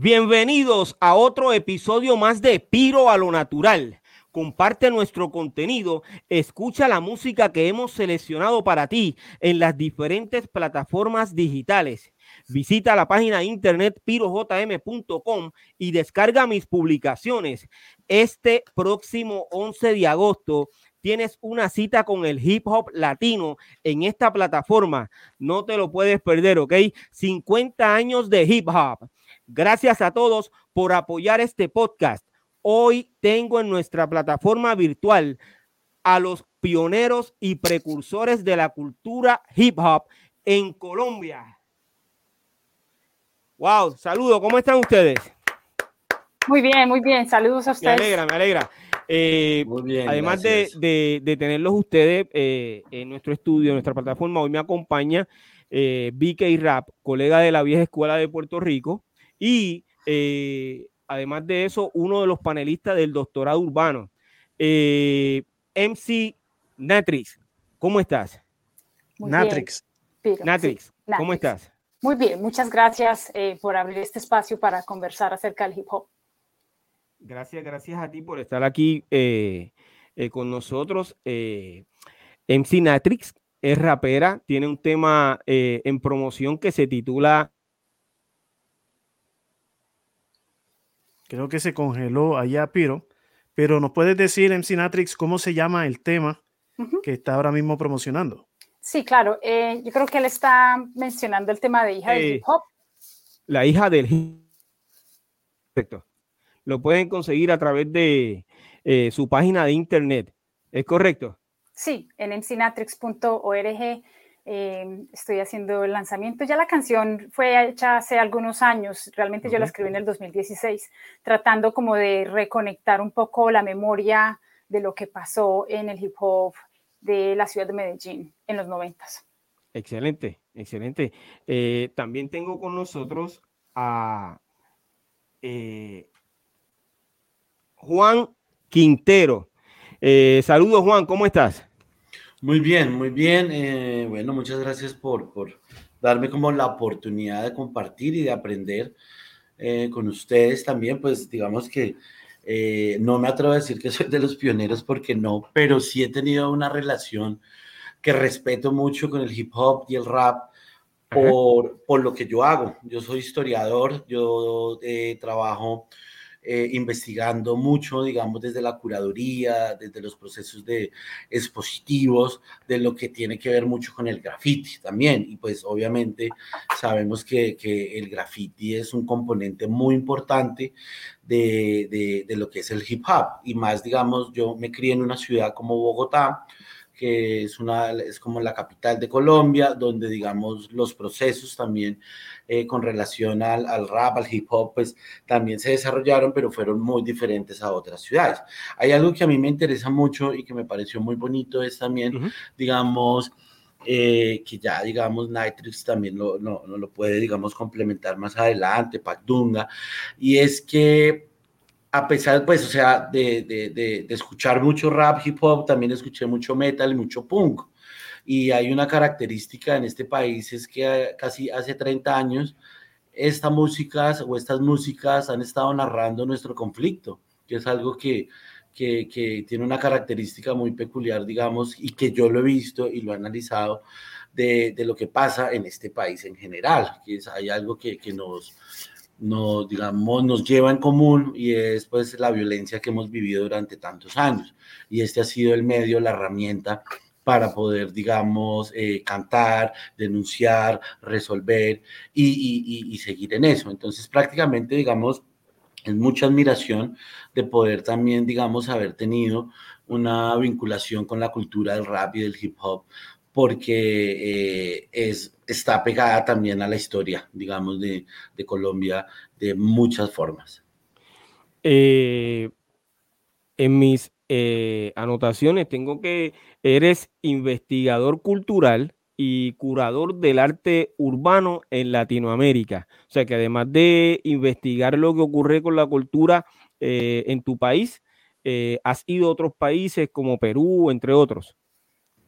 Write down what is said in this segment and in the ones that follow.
Bienvenidos a otro episodio más de Piro a lo Natural. Comparte nuestro contenido, escucha la música que hemos seleccionado para ti en las diferentes plataformas digitales. Visita la página internet pirojm.com y descarga mis publicaciones. Este próximo 11 de agosto tienes una cita con el hip hop latino en esta plataforma. No te lo puedes perder, ¿ok? 50 años de hip hop. Gracias a todos por apoyar este podcast. Hoy tengo en nuestra plataforma virtual a los pioneros y precursores de la cultura hip hop en Colombia. Wow, saludos, ¿cómo están ustedes? Muy bien, muy bien, saludos a ustedes. Me alegra, me alegra. Eh, muy bien, además de, de, tenerlos ustedes eh, en nuestro estudio, en nuestra plataforma, hoy me acompaña eh, BK Rap, colega de la vieja escuela de Puerto Rico, y eh, además de eso, uno de los panelistas del doctorado urbano, eh, MC Natrix. ¿Cómo estás? Natrix. Natrix, ¿cómo estás? Muy bien, muchas gracias eh, por abrir este espacio para conversar acerca del hip hop. Gracias, gracias a ti por estar aquí con nosotros. MC Natrix es rapera, tiene un tema en promoción que se titula Creo que se congeló allá Piro. Pero nos puedes decir, MC Natrix, cómo se llama el tema que está ahora mismo promocionando. Sí, claro. Eh, yo creo que él está mencionando el tema de hija del hip hop. La hija del hip Perfecto. Lo pueden conseguir a través de eh, su página de internet. ¿Es correcto? Sí, en mcnatrix.org Em, estoy haciendo el lanzamiento. Ya la canción fue hecha hace algunos años, realmente yo la escribí en el 2016, tratando como de reconectar un poco la memoria de lo que pasó en el hip hop de la ciudad de Medellín en los noventas. Excelente, excelente. Eh, también tengo con nosotros a eh, Juan Quintero. Eh, saludos Juan, ¿cómo estás? Muy bien, muy bien. Eh, bueno, muchas gracias por, por, darme como la oportunidad de compartir y de aprender eh, con ustedes también. Pues digamos que eh, no me atrevo a decir que soy de los pioneros porque no, pero sí he tenido una relación que respeto mucho con el hip hop y el rap por, por lo que yo hago. Yo soy historiador, yo trabajo eh, investigando mucho, digamos, desde la curaduría, desde los procesos de expositivos, de lo que tiene que ver mucho con el graffiti también. Y pues obviamente sabemos que, que el graffiti es un componente muy importante de, de, de lo que es el hip hop. Y más, digamos, yo me crié en una ciudad como Bogotá, que es, una, es como la capital de Colombia, donde digamos los procesos también eh, con relación al, al, rap, al hip hop, pues también se desarrollaron, pero fueron muy diferentes a otras ciudades. Hay algo que a mí me interesa mucho y que me pareció muy bonito, es también, digamos, eh, que ya, digamos, Nitrix también lo, no, no, lo puede, digamos, complementar más adelante, Pacdunga, y es que a pesar, pues, o sea, de, de, de, escuchar mucho rap, hip hop, también escuché mucho metal y mucho punk. Y hay una característica en este país, es que casi hace 30 años, esta música o estas músicas han estado narrando nuestro conflicto, que es algo que, que, que, tiene una característica muy peculiar, digamos, y que yo lo he visto y lo he analizado de, de lo que pasa en este país en general, que es, hay algo que, que nos nos, digamos, nos lleva en común y es pues la violencia que hemos vivido durante tantos años. Y este ha sido el medio, la herramienta para poder, digamos, eh, cantar, denunciar, resolver y, seguir en eso. Entonces, prácticamente, digamos, es mucha admiración de poder también, digamos, haber tenido una vinculación con la cultura del rap y del hip hop, porque es, está pegada también a la historia, digamos, de, Colombia de muchas formas. en mis anotaciones tengo que eres investigador cultural y curador del arte urbano en Latinoamérica. O sea que además de investigar lo que ocurre con la cultura eh, en tu país, eh, has ido a otros países como Perú, entre otros.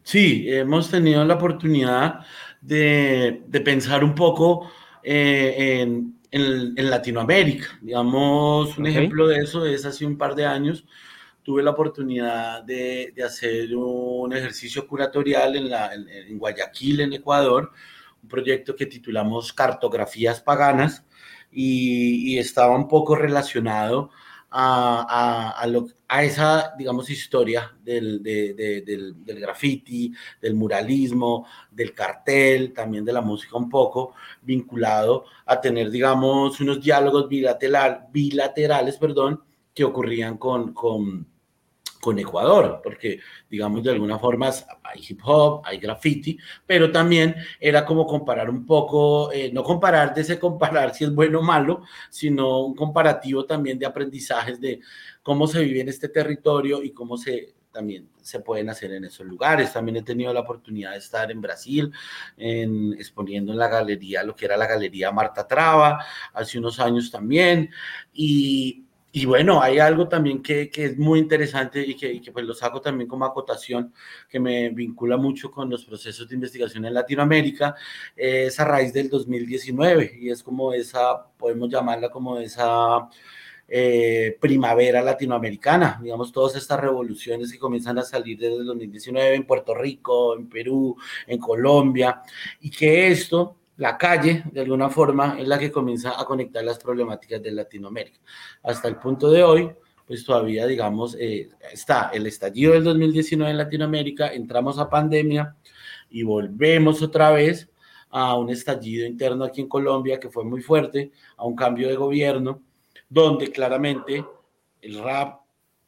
Sí, hemos tenido la oportunidad de, pensar un poco eh, en, Latinoamérica. Digamos, un ejemplo de eso es hace un par de años tuve la oportunidad de, hacer un ejercicio curatorial en, la, en, Guayaquil, en Ecuador, un proyecto que titulamos Cartografías Paganas y, estaba un poco relacionado a, esa, digamos, historia del, del, del, graffiti, del muralismo, del cartel, también de la música un poco, vinculado a tener, digamos, unos diálogos bilateral, bilaterales, perdón, que ocurrían con, con, con Ecuador, porque digamos de alguna forma hay hip hop, hay graffiti, pero también era como comparar un poco, eh, no comparar de ese comparar si es bueno o malo, sino un comparativo también de aprendizajes de cómo se vive en este territorio y cómo se también se pueden hacer en esos lugares. También he tenido la oportunidad de estar en Brasil, en, exponiendo en la galería, lo que era la galería Marta Traba, hace unos años también, y y bueno, hay algo también que, que es muy interesante y que, que, pues lo saco también como acotación, que me vincula mucho con los procesos de investigación en Latinoamérica, es a raíz del 2019 y es como esa, podemos llamarla como esa eh, primavera latinoamericana, digamos, todas estas revoluciones que comienzan a salir desde el 2019 en Puerto Rico, en Perú, en Colombia, y que esto la calle, de alguna forma, es la que comienza a conectar las problemáticas de Latinoamérica. Hasta el punto de hoy, pues todavía, digamos, eh, está el estallido del 2019 en Latinoamérica, entramos a pandemia y volvemos otra vez a un estallido interno aquí en Colombia que fue muy fuerte, a un cambio de gobierno, donde claramente el rap,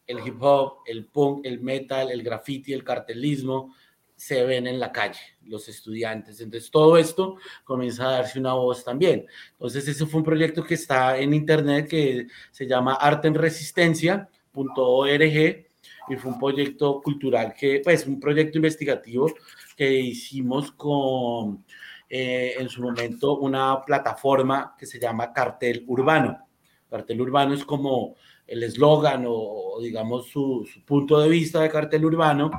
el hip hop, el punk, el metal, el graffiti, el cartelismo, se ven en la calle, los estudiantes. Entonces, todo esto comienza a darse una voz también. Entonces, ese fue un proyecto que está en internet que se llama artenresistencia.org y fue un proyecto cultural que, pues, un proyecto investigativo que hicimos con, eh, en su momento, una plataforma que se llama Cartel Urbano. Cartel Urbano es como el eslogan o, digamos su, punto de vista de cartel urbano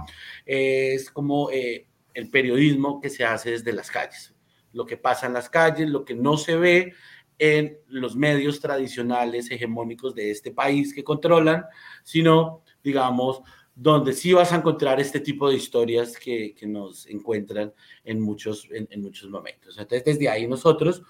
es como eh, el periodismo que se hace desde las calles, lo que pasa en las calles, lo que no se ve en los medios tradicionales hegemónicos de este país que controlan, sino, digamos, donde sí vas a encontrar este tipo de historias que, nos encuentran en muchos, en muchos momentos. Entonces, desde ahí nosotros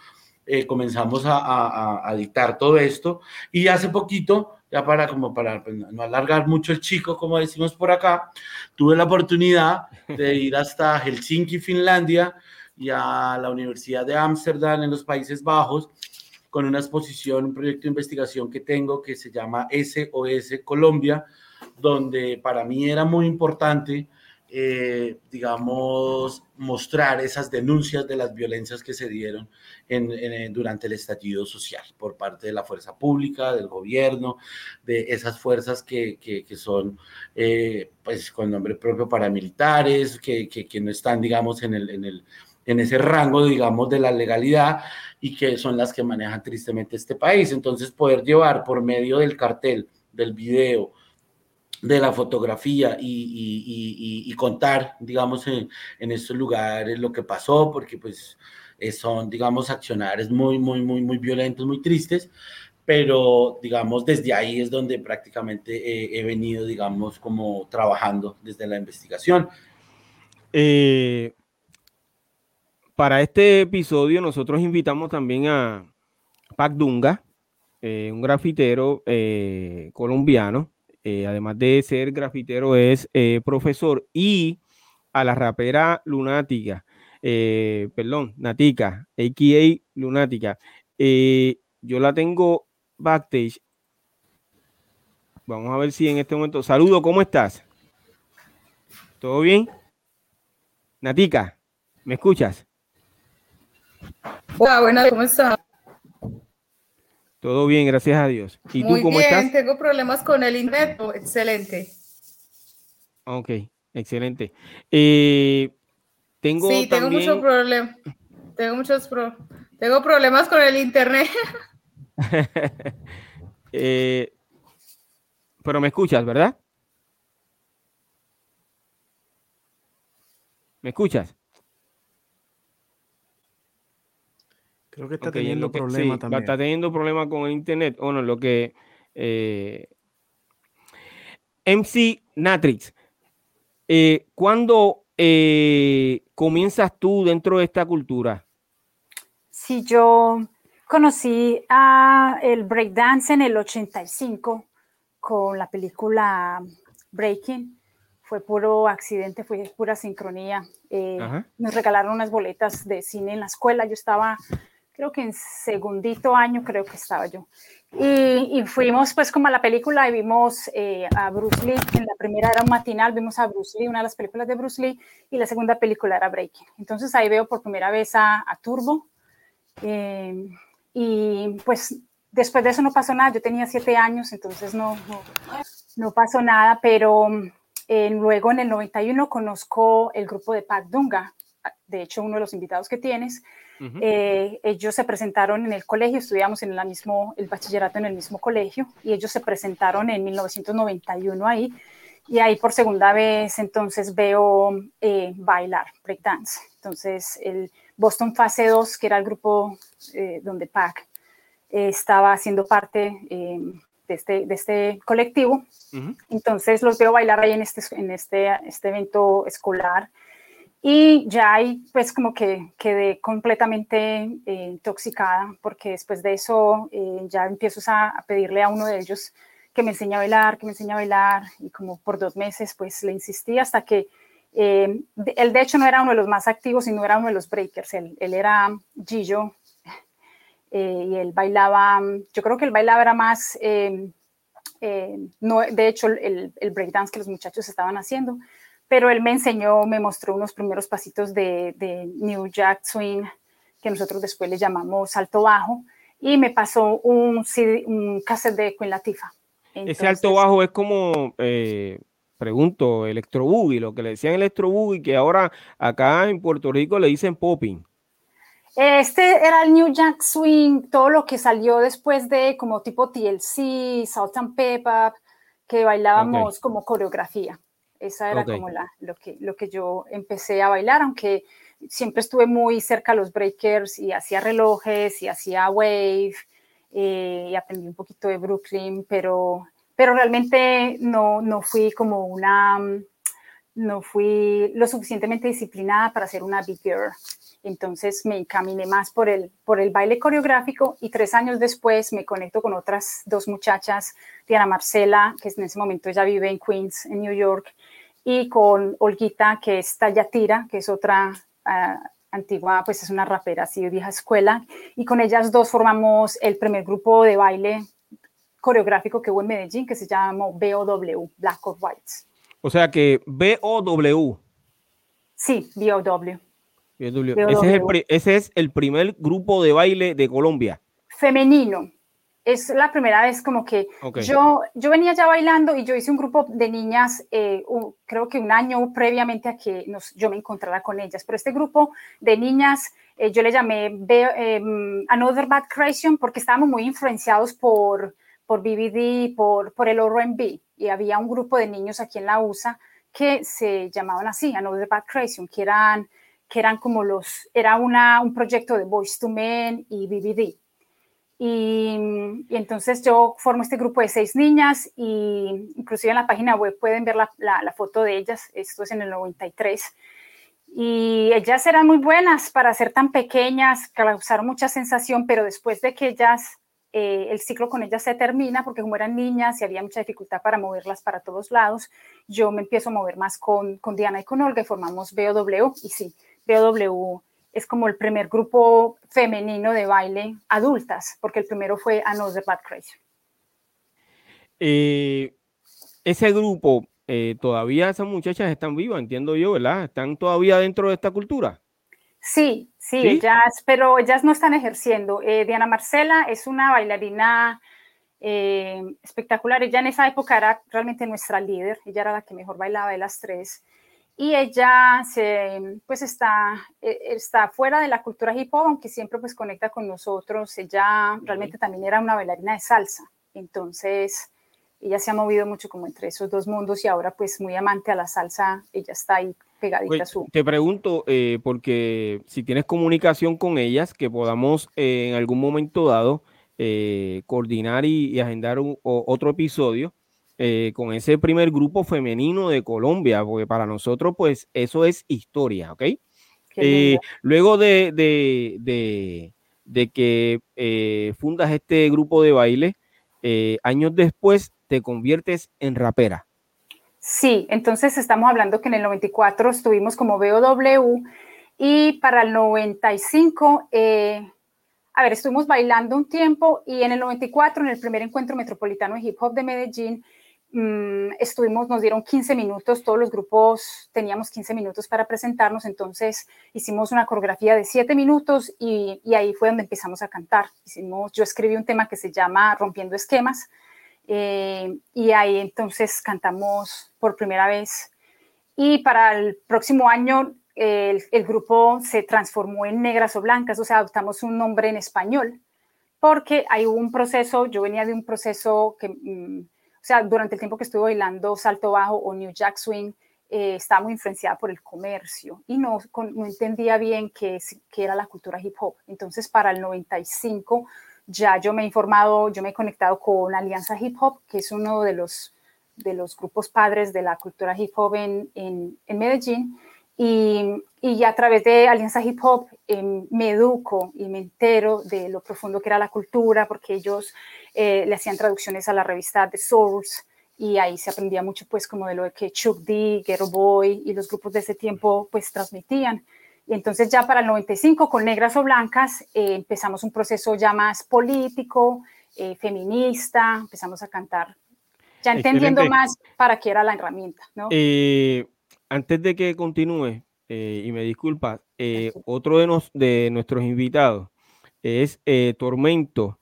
eh, comenzamos a, dictar todo esto y hace poquito, ya para como para pues, no alargar mucho el chico, como decimos por acá, tuve la oportunidad de ir hasta Helsinki, Finlandia y a la Universidad de Ámsterdam en los Países Bajos con una exposición, un proyecto de investigación que tengo que se llama SOS Colombia, donde para mí era muy importante eh, digamos, mostrar esas denuncias de las violencias que se dieron en, durante el estallido social por parte de la fuerza pública, del gobierno, de esas fuerzas que, que, son, eh, pues, con nombre propio paramilitares, que, que, no están, digamos, en, el, en, el, en ese rango, digamos, de la legalidad y que son las que manejan tristemente este país. Entonces, poder llevar por medio del cartel, del video, de la fotografía y, contar, digamos, en, estos lugares lo que pasó, porque pues eh, son, digamos, accionarios muy, muy, muy, muy violentos, muy tristes, pero, digamos, desde ahí es donde prácticamente he venido, digamos, como trabajando desde la investigación. Eh, para este episodio nosotros invitamos también a Pac Dunga, eh, un grafitero colombiano, eh, además de ser grafitero, es eh, profesor y a la rapera Lunática, eh, perdón, Natica, a.k.a. Lunática. yo la tengo backstage. Vamos a ver si en este momento. Saludo, ¿cómo estás? ¿Todo bien? Natica, ¿me escuchas? Hola, buenas, ¿cómo estás? Todo bien, gracias a Dios. ¿Y tú cómo bien, Tengo problemas con el internet. excelente. Ok, excelente. Eh, tengo sí, tengo muchos problemas. Tengo muchos tengo problemas con el internet. Eh, pero me escuchas, ¿verdad? ¿Me escuchas? Creo que está teniendo problemas también. Está teniendo problemas con el internet. Bueno, lo que eh, MC Natrix, eh, ¿cuándo eh, comienzas tú dentro de esta cultura? Sí, yo conocí a el breakdance en el 85 con la película Breaking. Fue puro accidente, fue pura sincronía. nos regalaron unas boletas de cine en la escuela. Yo estaba creo que en segundito año creo que estaba yo. Y, fuimos pues como a la película y vimos eh, a Bruce Lee, en la primera era un matinal, vimos a Bruce Lee, una de las películas de Bruce Lee, y la segunda película era Breaking. Entonces ahí veo por primera vez a, Turbo. Eh, y pues después de eso no pasó nada, yo tenía siete años, entonces no, no, pasó nada, pero eh, luego en el 91 conozco el grupo de Pat Dunga, de hecho uno de los invitados que tienes, eh, ellos se presentaron en el colegio, estudiamos en el mismo, el bachillerato en el mismo colegio, y ellos se presentaron en 1991 ahí, y ahí por segunda vez entonces veo eh, bailar breakdance. Entonces el Boston Fase 2, que era el grupo eh, donde Pac estaba haciendo parte de este, de este colectivo, entonces los veo bailar ahí en este, en este, este evento escolar y ya ahí pues como que quedé completamente eh, intoxicada porque después de eso eh, ya empiezo a, pedirle a uno de ellos que me enseñe a bailar, que me enseñe a bailar y como por dos meses pues le insistí hasta que eh, él de hecho no era uno de los más activos, sino era uno de los breakers, él, él era Gillo y él bailaba, yo creo que él bailaba era más, no, de hecho el, el breakdance que los muchachos estaban haciendo, pero él me enseñó, me mostró unos primeros pasitos de, New Jack Swing, que nosotros después le llamamos salto bajo, y me pasó un, un cassette de Queen Latifah. Ese salto bajo es como, eh, pregunto, electro boogie, lo que le decían electro boogie, que ahora acá en Puerto Rico le dicen popping. Este era el New Jack Swing, todo lo que salió después de como tipo TLC, Salt and Pepper, que bailábamos como coreografía. Esa era como la, lo, que, lo que yo empecé a bailar, aunque siempre estuve muy cerca a los breakers y hacía relojes y hacía wave eh, y aprendí un poquito de Brooklyn, pero, pero realmente no, no fui como una, no fui lo suficientemente disciplinada para ser una big girl. Entonces me encaminé más por el, por el baile coreográfico y tres años después me conecto con otras dos muchachas, Diana Marcela, que en ese momento ella vive en Queens, en New York, y con Olguita, que es Talla que es otra ah, antigua, pues es una rapera así de vieja escuela, y con ellas dos formamos el primer grupo de baile coreográfico que hubo en Medellín, que se llamó BOW, Black or Whites. O sea que BOW. Sí, BOW. Ese, es el, primer grupo de baile de Colombia. Femenino. Es la primera vez como que yo, yo venía ya bailando y yo hice un grupo de niñas, eh, creo que un año previamente a que nos, yo me encontrara con ellas, pero este grupo de niñas eh, yo le llamé em, Another Bad Creation porque estábamos muy influenciados por, por BBD, por, por el R&B y había un grupo de niños aquí en la USA que se llamaban así, Another Bad Creation, que eran que eran como los, era una, un proyecto de Voice to Men y BBD. Y, entonces yo formo este grupo de seis niñas y inclusive en la página web pueden ver la, la, foto de ellas, esto es en el 93. Y ellas eran muy buenas para ser tan pequeñas, causaron mucha sensación, pero después de que ellas, eh, el ciclo con ellas se termina, porque como eran niñas y había mucha dificultad para moverlas para todos lados, yo me empiezo a mover más con, con Diana y con Olga y formamos BOW y sí, BW es como el primer grupo femenino de baile adultas, porque el primero fue Another Bad Crazy. Eh, ese grupo, eh, todavía esas muchachas están vivas, entiendo yo, ¿verdad? ¿Están todavía dentro de esta cultura? Sí, sí, ellas, pero ellas no están ejerciendo. Eh, Diana Marcela es una bailarina eh, espectacular. Ella en esa época era realmente nuestra líder, ella era la que mejor bailaba de las tres. Y ella se, pues está, está fuera de la cultura hip hop, aunque siempre pues conecta con nosotros. Ella realmente también era una bailarina de salsa. Entonces, ella se ha movido mucho como entre esos dos mundos y ahora pues muy amante a la salsa, ella está ahí pegadita a su... Te pregunto, eh, porque si tienes comunicación con ellas, que podamos eh, en algún momento dado eh, coordinar y, agendar otro episodio con ese primer grupo femenino de Colombia, porque para nosotros pues eso es historia, ¿ok? luego de, de, de, de que fundas este grupo de baile, años después te conviertes en rapera. Sí, entonces estamos hablando que en el 94 estuvimos como BOW y para el 95, eh, a ver, estuvimos bailando un tiempo y en el 94, en el primer encuentro metropolitano de hip hop de Medellín, mm, estuvimos, nos dieron 15 minutos, todos los grupos teníamos 15 minutos para presentarnos, entonces hicimos una coreografía de 7 minutos y, y ahí fue donde empezamos a cantar. Hicimos, yo escribí un tema que se llama Rompiendo Esquemas, eh, y ahí entonces cantamos por primera vez. Y para el próximo año el, grupo se transformó en Negras o Blancas, o sea, adoptamos un nombre en español, porque hay un proceso, yo venía de un proceso que, mm, o sea, durante el tiempo que estuve bailando Salto Bajo o New Jack Swing, eh, estaba muy influenciada por el comercio y no, no entendía bien qué, qué era la cultura hip hop. Entonces, para el 95 ya yo me he informado, yo me he conectado con Alianza Hip Hop, que es uno de los, de los grupos padres de la cultura hip hop en, en, Medellín. Y, y, a través de Alianza Hip Hop em, me educo y me entero de lo profundo que era la cultura, porque ellos eh, le hacían traducciones a la revista The Source y ahí se aprendía mucho pues como de lo que Chuck D, Ghetto Boy y los grupos de ese tiempo pues transmitían. Y entonces ya para el 95, con Negras o Blancas, eh, empezamos un proceso ya más político, eh, feminista, empezamos a cantar, ya entendiendo más para qué era la herramienta. ¿no? Eh, antes de que continúe, y me disculpa, otro de, nos, de nuestros invitados es Tormento,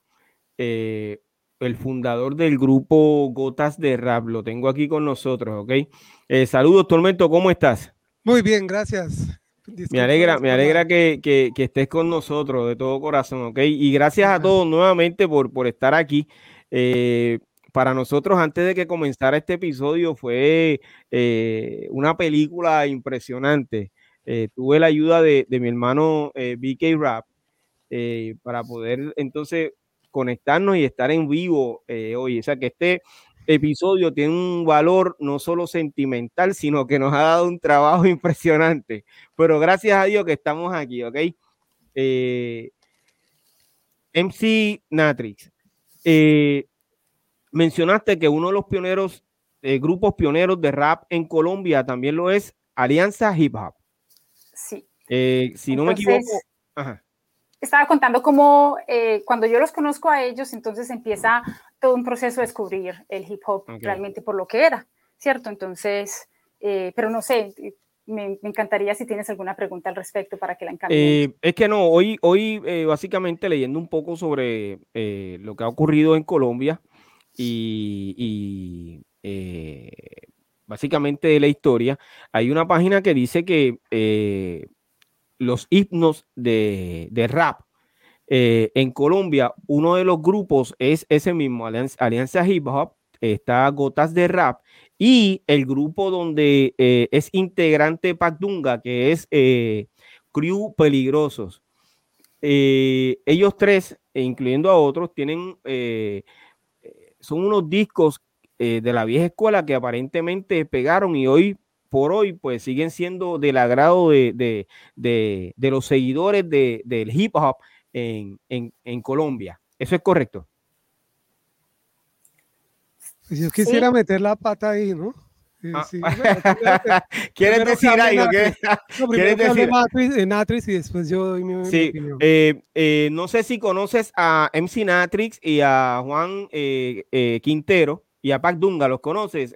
el fundador del grupo Gotas de Rap. Lo tengo aquí con nosotros, ¿ok? saludos, Tormento, ¿cómo estás? Muy bien, gracias. Me alegra, me alegra que, que, estés con nosotros de todo corazón, ¿ok? Y gracias a todos nuevamente por, por estar aquí. Eh, para nosotros, antes de que comenzara este episodio, fue eh, una película impresionante. Eh, tuve la ayuda de, mi hermano BK Rap para poder entonces conectarnos y estar en vivo hoy. O sea, que este episodio tiene un valor no solo sentimental, sino que nos ha dado un trabajo impresionante. Pero gracias a Dios que estamos aquí, ¿ok? Eh, MC Natrix, eh, mencionaste que uno de los pioneros, eh, grupos pioneros de rap en Colombia también lo es Alianza Hip Hop. Sí. si no me equivoco. Estaba contando cómo cuando yo los conozco a ellos, entonces empieza todo un proceso de descubrir el hip hop realmente por lo que era, ¿cierto? Entonces, eh, pero no sé, me, encantaría si tienes alguna pregunta al respecto para que la encamine. Eh, es que no, hoy, hoy eh, básicamente leyendo un poco sobre lo que ha ocurrido en Colombia y, básicamente de la historia, hay una página que dice que los himnos de, de rap eh, en Colombia, uno de los grupos es ese mismo, Alianza, Hip Hop, está Gotas de Rap, y el grupo donde eh, es integrante Pacdunga, que es eh, Crew Peligrosos. ellos tres, e incluyendo a otros, tienen, son unos discos de la vieja escuela que aparentemente pegaron y hoy por hoy, pues siguen siendo del agrado de, los seguidores del hip hop en, en, en Colombia. ¿Eso es correcto? Pues yo quisiera meter la pata ahí, ¿no? Ah, ¿Quieres decir algo? ¿Quieres decir? Natrix y después yo doy mi, sí, eh, eh, no sé si conoces a MC Natrix y a Juan eh, Quintero y a Pac Dunga, ¿los conoces,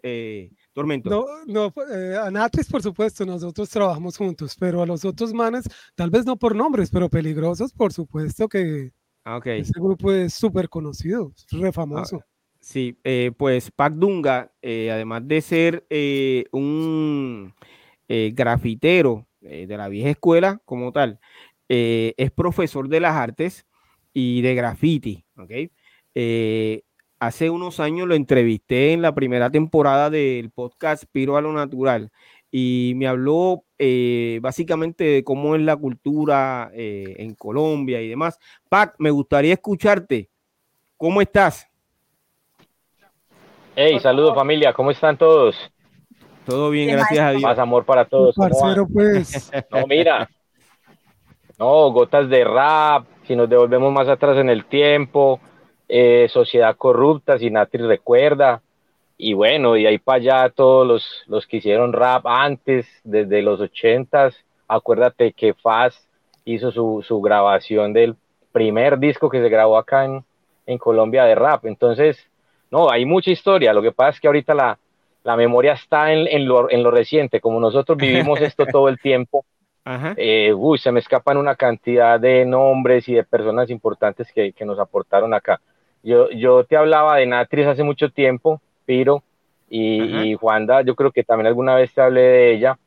Tormento. No, no, eh, a Natris, por supuesto, nosotros trabajamos juntos, pero a los otros manes, tal vez no por nombres, pero peligrosos, por supuesto que Ah, ok. ese grupo es súper conocido, es re famoso. Sí, eh, pues Pac Dunga, eh, además de ser eh, un grafitero de la vieja escuela como tal, es profesor de las artes y de graffiti. hace unos años lo entrevisté en la primera temporada del podcast Piro a lo Natural y me habló básicamente de cómo es la cultura en Colombia y demás. Pac, me gustaría escucharte. ¿Cómo estás? Hey, saludos familia, ¿cómo están todos? Todo bien, gracias a Dios. Más amor para todos. Parcero, pues, No, mira. No, gotas de rap, si nos devolvemos más atrás en el tiempo, eh, sociedad corrupta, si Natri recuerda. Y bueno, y ahí para allá todos los, los que hicieron rap antes, desde los ochentas, acuérdate que Faz hizo su, su grabación del primer disco que se grabó acá en, en Colombia de rap. Entonces, no, hay mucha historia. Lo que pasa es que ahorita la, la memoria está en, en, lo, en lo reciente. Como nosotros vivimos esto todo el tiempo, eh, uy, se me escapan una cantidad de nombres y de personas importantes que, que nos aportaron acá. Yo, yo te hablaba de Natris hace mucho tiempo, Piro, y Juanda, yo creo que también alguna vez te hablé de ella,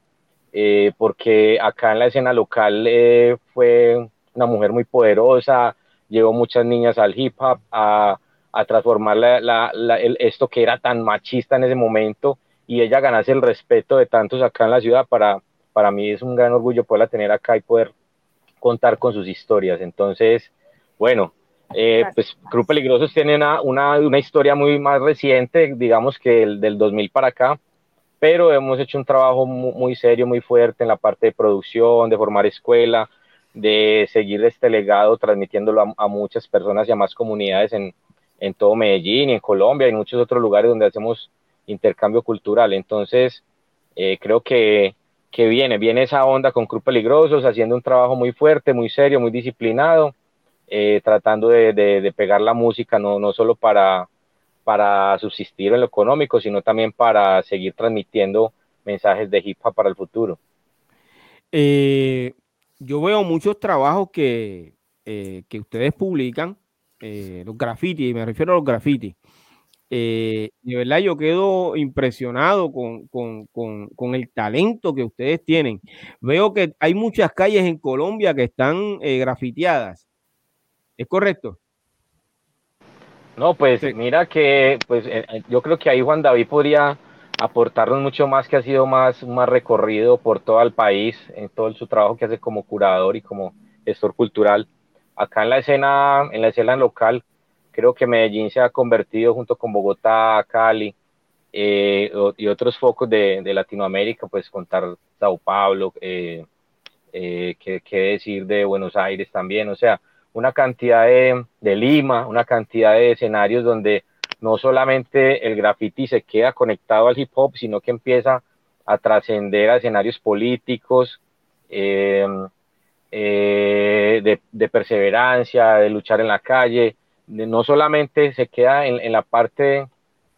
eh, porque acá en la escena local eh, fue una mujer muy poderosa, llevó muchas niñas al hip hop, a, a transformar la- la- la- el- esto que era tan machista en ese momento, y ella ganase el respeto de tantos acá en la ciudad para, para mí es un gran orgullo poderla tener acá y poder contar con sus historias. Entonces, bueno, eh, pues Cruz Peligrosos tiene una, una, una historia muy más reciente, digamos que el del 2000 para acá, pero hemos hecho un trabajo mu- muy, serio, muy fuerte en la parte de producción, de formar escuela, de seguir este legado, transmitiéndolo a, a muchas personas y a más comunidades en, en todo Medellín y en Colombia y en muchos otros lugares donde hacemos intercambio cultural. Entonces, eh, creo que, que viene, viene esa onda con Cruz Peligrosos, haciendo un trabajo muy fuerte, muy serio, muy disciplinado, eh, tratando de, de- pegar la música, no, no solo para, para subsistir en lo económico, sino también para seguir transmitiendo mensajes de hip hop para el futuro. Eh, yo veo muchos trabajos que, que ustedes publican, eh, los graffiti, me refiero a los graffiti. Eh, de verdad yo quedo impresionado con, con- con- con el talento que ustedes tienen. Veo que hay muchas calles en Colombia que están eh, grafiteadas. ¿Es correcto? No, pues Sí. mira que pues eh, eh, yo creo que ahí Juan David podría aportarnos mucho más que ha sido más, más recorrido por todo el país, en todo su trabajo que hace como curador y como gestor cultural. Acá en la escena, en la escena local, creo que Medellín se ha convertido junto con Bogotá, Cali eh, y otros focos de, Latinoamérica, pues contar Sao Paulo, eh, eh, qué, decir de Buenos Aires también, o sea, una cantidad de, de Lima, una cantidad de escenarios donde no solamente el graffiti se queda conectado al hip hop, sino que empieza a trascender a escenarios políticos, eh, eh, de, de perseverancia, de luchar en la calle, de- no solamente se queda en, en la parte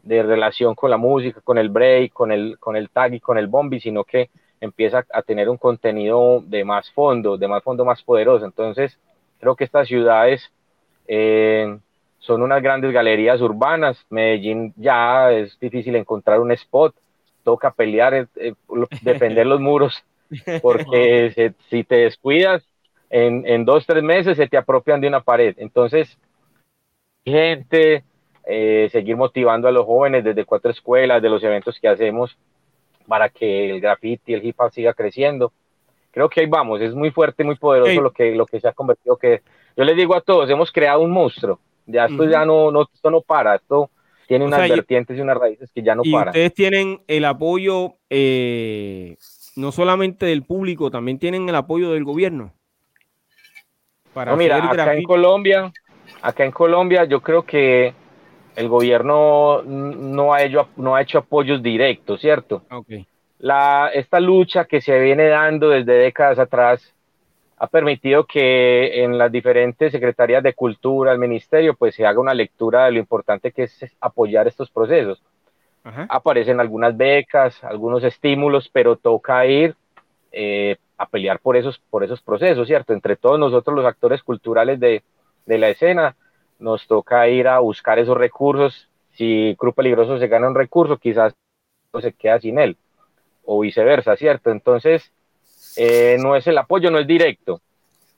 de relación con la música, con el break, con el, con el tag y con el bombi, sino que empieza a tener un contenido de más fondo, de más fondo más poderoso. Entonces, creo que estas ciudades eh, son unas grandes galerías urbanas. Medellín ya es difícil encontrar un spot, toca pelear, eh, defender los muros, porque se- si te descuidas, en, en dos, tres meses se te apropian de una pared. Entonces, gente, eh, seguir motivando a los jóvenes desde cuatro escuelas, de los eventos que hacemos para que el graffiti, el hip hop siga creciendo. Creo que ahí vamos, es muy fuerte, muy poderoso lo, que, lo que se ha convertido. Que yo les digo a todos, hemos creado un monstruo. Ya esto ya no, no, esto no para, esto tiene O unas sea, vertientes y unas raíces que ya no y paran. ustedes tienen el apoyo eh, no solamente del público, también tienen el apoyo del gobierno. Para No, mira, acá en. Colombia, acá en Colombia yo creo que el gobierno no ha hecho, no ha hecho apoyos directos, ¿cierto? Ok. La, esta lucha que se viene dando desde décadas atrás ha permitido que en las diferentes secretarías de cultura, el ministerio, pues se haga una lectura de lo importante que es apoyar estos procesos. Aparecen algunas becas, algunos estímulos, pero toca ir eh, a pelear por esos, por esos procesos, ¿cierto? Entre todos nosotros los actores culturales de, de la escena, nos toca ir a buscar esos recursos. Si Cruz Peligroso se gana un recurso, quizás no se queda sin él, o viceversa, ¿cierto? Entonces, eh, no es el apoyo, no es directo.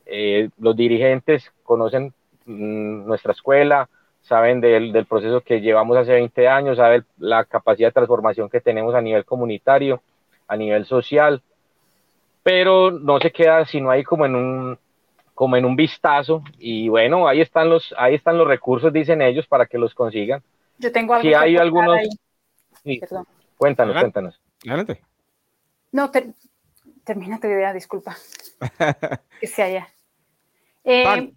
Eh, los dirigentes conocen mm, nuestra escuela, saben del, del, proceso que llevamos hace 20 años, saben la capacidad de transformación que tenemos a nivel comunitario, a nivel social, pero no se queda sino ahí como en un como en un vistazo y bueno, ahí están los ahí están los recursos dicen ellos para que los consigan. Yo tengo algo si hay algunos sí. Cuéntanos, cuéntanos. Adelante. No, termina tu idea, disculpa. que se haya. Eh,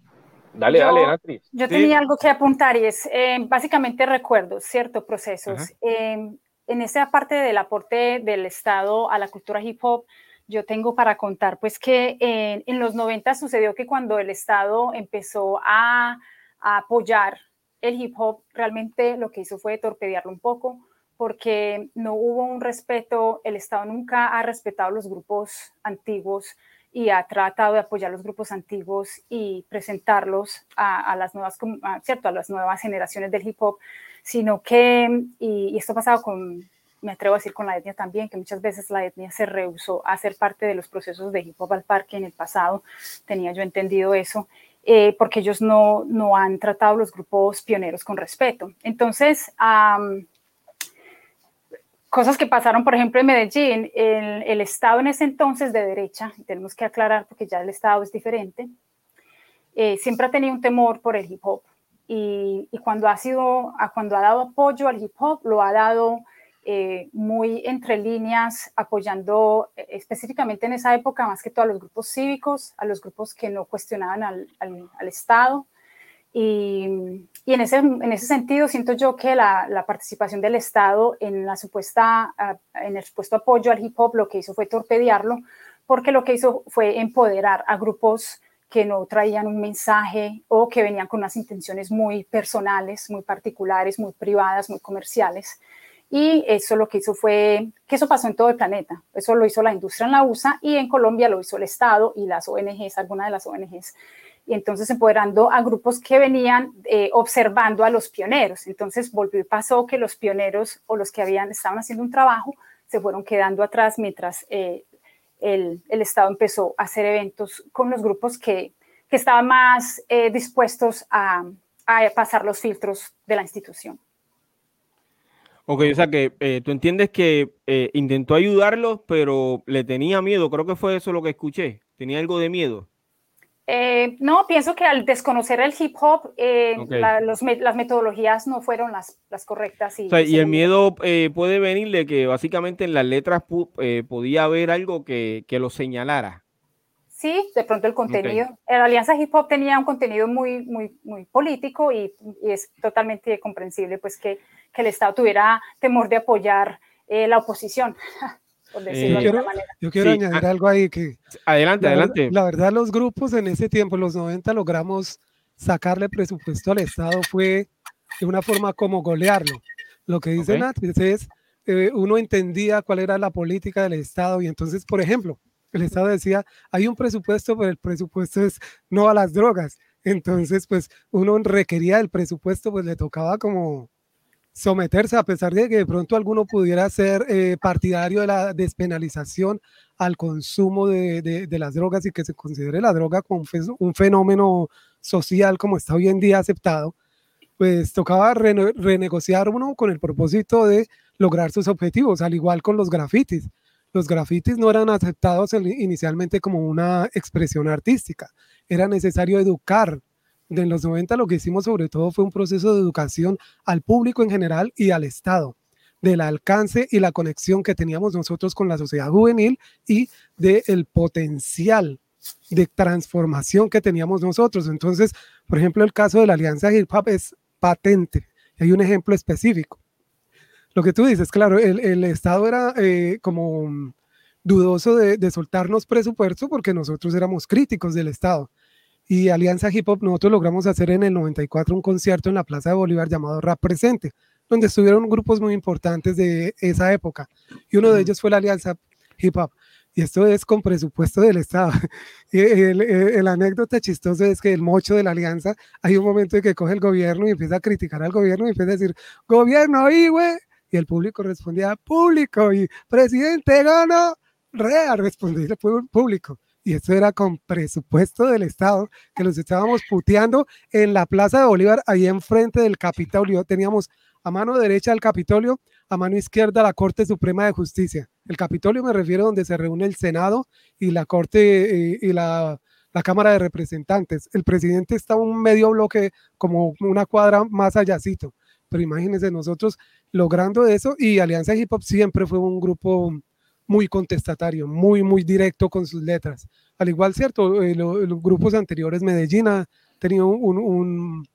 dale, yo, dale, Natri. Yo tenía algo que apuntar y es eh, básicamente recuerdos, ¿cierto? Procesos. Eh, en esa parte del aporte del Estado a la cultura hip hop, yo tengo para contar, pues que en, en los 90 sucedió que cuando el Estado empezó a, a, apoyar el hip hop, realmente lo que hizo fue torpedearlo un poco, porque no hubo un respeto, el Estado nunca ha respetado los grupos antiguos y ha tratado de apoyar los grupos antiguos y presentarlos a, a las nuevas, a, cierto, a las nuevas generaciones del hip hop, sino que, y, y esto ha pasado con, me atrevo a decir con la etnia también, que muchas veces la etnia se rehusó a ser parte de los procesos de hip hop al parque en el pasado, tenía yo entendido eso, eh, porque ellos no, no han tratado los grupos pioneros con respeto. Entonces, um, cosas que pasaron, por ejemplo, en Medellín, el, el, Estado en ese entonces de derecha, tenemos que aclarar porque ya el Estado es diferente, eh, siempre ha tenido un temor por el hip hop y, y, cuando, ha sido, cuando ha dado apoyo al hip hop, lo ha dado eh, muy entre líneas, apoyando eh, específicamente en esa época más que todo a los grupos cívicos, a los grupos que no cuestionaban al, al, al Estado. Y, y, en, ese, en ese sentido siento yo que la, la participación del Estado en, la supuesta, uh, en el supuesto apoyo al hip hop lo que hizo fue torpedearlo, porque lo que hizo fue empoderar a grupos que no traían un mensaje o que venían con unas intenciones muy personales, muy particulares, muy privadas, muy comerciales. Y eso lo que hizo fue, que eso pasó en todo el planeta, eso lo hizo la industria en la USA y en Colombia lo hizo el Estado y las ONGs, algunas de las ONGs. Y entonces empoderando a grupos que venían eh, observando a los pioneros. Entonces volvió y pasó que los pioneros o los que habían, estaban haciendo un trabajo se fueron quedando atrás mientras eh, el, el, Estado empezó a hacer eventos con los grupos que, que estaban más eh, dispuestos a, a pasar los filtros de la institución. Ok, o sea que eh, tú entiendes que eh, intentó ayudarlos, pero le tenía miedo. Creo que fue eso lo que escuché. Tenía algo de miedo. Eh, no, pienso que al desconocer el hip hop, okay. la, los, las metodologías no fueron las, las correctas. Y, o sea, y el miedo puede venir de que básicamente en las letras podía haber algo que, que, lo señalara. Sí, de pronto el contenido. Okay. La Alianza Hip Hop tenía un contenido muy, muy, muy político y, y es totalmente comprensible pues que que el Estado tuviera temor de apoyar eh, la oposición. Eh, yo, quiero, yo quiero, sí. añadir algo ahí que... Adelante, la, adelante. La verdad, los grupos en ese tiempo, en los 90, logramos sacarle presupuesto al Estado fue de una forma como golearlo. Lo que dice okay. Natris es, eh, uno entendía cuál era la política del Estado y entonces, por ejemplo, el Estado decía, hay un presupuesto, pero el presupuesto es no a las drogas. Entonces, pues uno requería el presupuesto, pues le tocaba como someterse, a pesar de que de pronto alguno pudiera ser eh, partidario de la despenalización al consumo de, de, de, las drogas y que se considere la droga como un fenómeno social como está hoy en día aceptado, pues tocaba rene renegociar uno con el propósito de lograr sus objetivos, al igual con los grafitis. Los grafitis no eran aceptados inicialmente como una expresión artística, era necesario educar en los 90 lo que hicimos sobre todo fue un proceso de educación al público en general y al Estado, del alcance y la conexión que teníamos nosotros con la sociedad juvenil y del de potencial de transformación que teníamos nosotros. Entonces, por ejemplo, el caso de la Alianza Hip Hop es patente. Hay un ejemplo específico. Lo que tú dices, claro, el, Estado era eh, como dudoso de, de soltarnos presupuesto porque nosotros éramos críticos del Estado y Alianza Hip Hop, nosotros logramos hacer en el 94 un concierto en la Plaza de Bolívar llamado Rap Presente. donde estuvieron grupos muy importantes de esa época. Y uno de ellos fue la Alianza Hip Hop. Y esto es con presupuesto del Estado. Y el, el, anécdota chistoso es que el mocho de la alianza, hay un momento en que coge el gobierno y empieza a criticar al gobierno y empieza a decir, gobierno, ahí, güey. Y el público respondía, público. Y presidente, gana. Rea, respondía el público y esto era con presupuesto del Estado, que los estábamos puteando en la Plaza de Bolívar, ahí enfrente del Capitolio. Teníamos a mano derecha el Capitolio, a mano izquierda la Corte Suprema de Justicia. El Capitolio me refiero donde se reúne el Senado y la Corte eh, y, la, la, Cámara de Representantes. El presidente está un medio bloque, como una cuadra más allácito. Pero imagínense nosotros logrando eso y Alianza Hip Hop siempre fue un grupo muy contestatario, muy, muy directo con sus letras. Al igual, cierto, eh, los grupos anteriores, Medellín ha tenido un,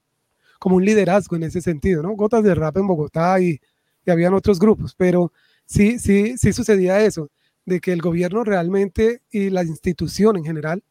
como un liderazgo en ese sentido, ¿no? Gotas de rap en Bogotá y, y habían otros grupos, pero sí, sí, sí sucedía eso, de que el gobierno realmente y la institución en general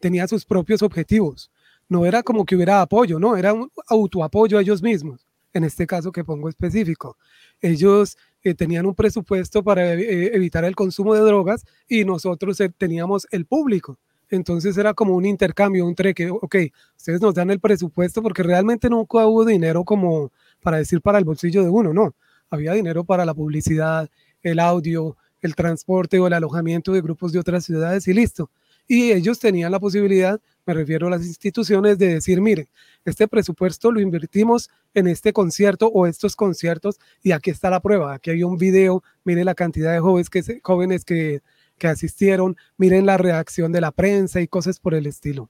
tenía sus propios objetivos. No era como que hubiera apoyo, no, era un autoapoyo a ellos mismos, en este caso que pongo específico. Ellos tenían un presupuesto para eh, evitar el consumo de drogas y nosotros eh, teníamos el público. Entonces era como un intercambio, un treque. Ok, ustedes nos dan el presupuesto porque realmente nunca hubo dinero como para decir para el bolsillo de uno, no. Había dinero para la publicidad, el audio, el transporte o el alojamiento de grupos de otras ciudades y listo. Y ellos tenían la posibilidad me refiero a las instituciones de decir, mire, este presupuesto lo invertimos en este concierto o estos conciertos y aquí está la prueba, aquí hay un video, mire la cantidad de jóvenes que, jóvenes que, que asistieron, miren la reacción de la prensa y cosas por el estilo.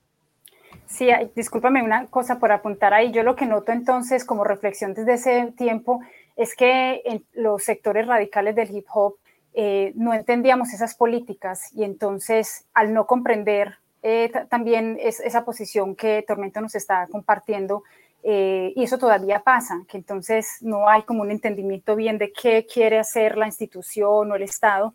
Sí, discúlpame una cosa por apuntar ahí. Yo lo que noto entonces como reflexión desde ese tiempo es que en los sectores radicales del hip hop eh, no entendíamos esas políticas y entonces al no comprender eh, también es esa posición que Tormento nos está compartiendo eh, y eso todavía pasa, que entonces no hay como un entendimiento bien de qué quiere hacer la institución o el Estado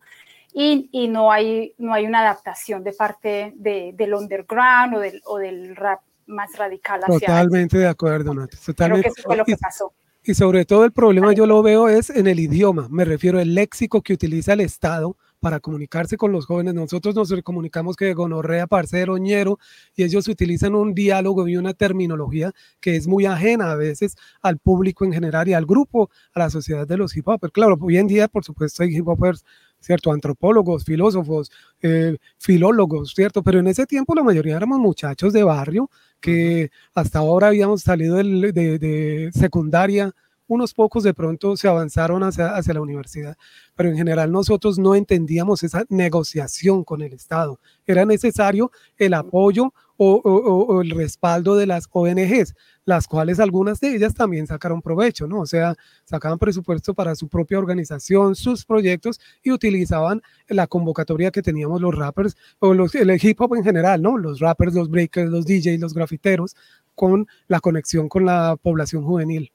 y, y no, hay, no hay una adaptación de parte de, del underground o del, o del rap más radical. Totalmente de acuerdo, Nati. Totalmente. Creo que eso fue lo que pasó. Y sobre todo el problema yo lo veo es en el idioma, me refiero al léxico que utiliza el Estado para comunicarse con los jóvenes. Nosotros nos comunicamos que gonorrea, parcero, ñero, y ellos utilizan un diálogo y una terminología que es muy ajena a veces al público en general y al grupo, a la sociedad de los hip hopers. Claro, hoy en día, por supuesto, hay hip hopers ¿cierto? Antropólogos, filósofos, eh, filólogos, ¿cierto? Pero en ese tiempo la mayoría éramos muchachos de barrio que hasta ahora habíamos salido de, de secundaria unos pocos de pronto se avanzaron hacia, hacia, la universidad, pero en general nosotros no entendíamos esa negociación con el Estado. Era necesario el apoyo o, o, el respaldo de las ONGs, las cuales algunas de ellas también sacaron provecho, ¿no? O sea, sacaban presupuesto para su propia organización, sus proyectos y utilizaban la convocatoria que teníamos los rappers o los, el hip hop en general, ¿no? Los rappers, los breakers, los DJs, los grafiteros, con la conexión con la población juvenil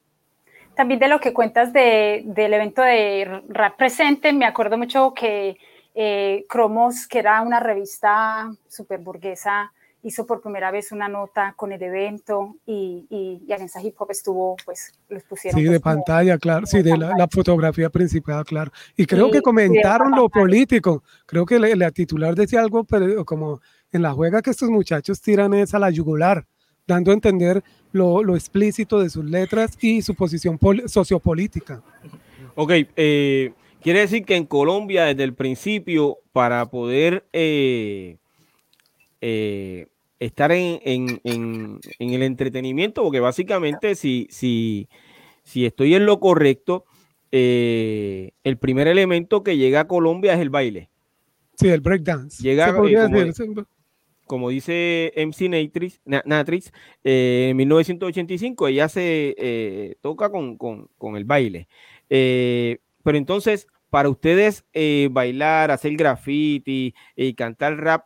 también de lo que cuentas de, del evento de Rap Presente, me acuerdo mucho que eh, Cromos, que era una revista súper burguesa, hizo por primera vez una nota con el evento y, y, y Alianza Hip Hop estuvo, pues, los pusieron. Sí, pues, de pantalla, claro, sí, de la, fotografía principal, claro. Y creo que comentaron lo político, creo que la, titular decía algo, pero como en la juega que estos muchachos tiran es a la yugular, dando a entender lo, explícito de sus letras y su posición sociopolítica. Ok, eh, quiere decir que en Colombia desde el principio, para poder eh, eh, estar en, el entretenimiento, porque básicamente si, si, si estoy en lo correcto, el primer elemento que llega a Colombia es el baile. Sí, el breakdance. Llega, como dice MC Natrix, Natrix eh, en 1985 ella se eh, toca con, el baile. Eh, pero entonces, para ustedes bailar, hacer graffiti y cantar rap,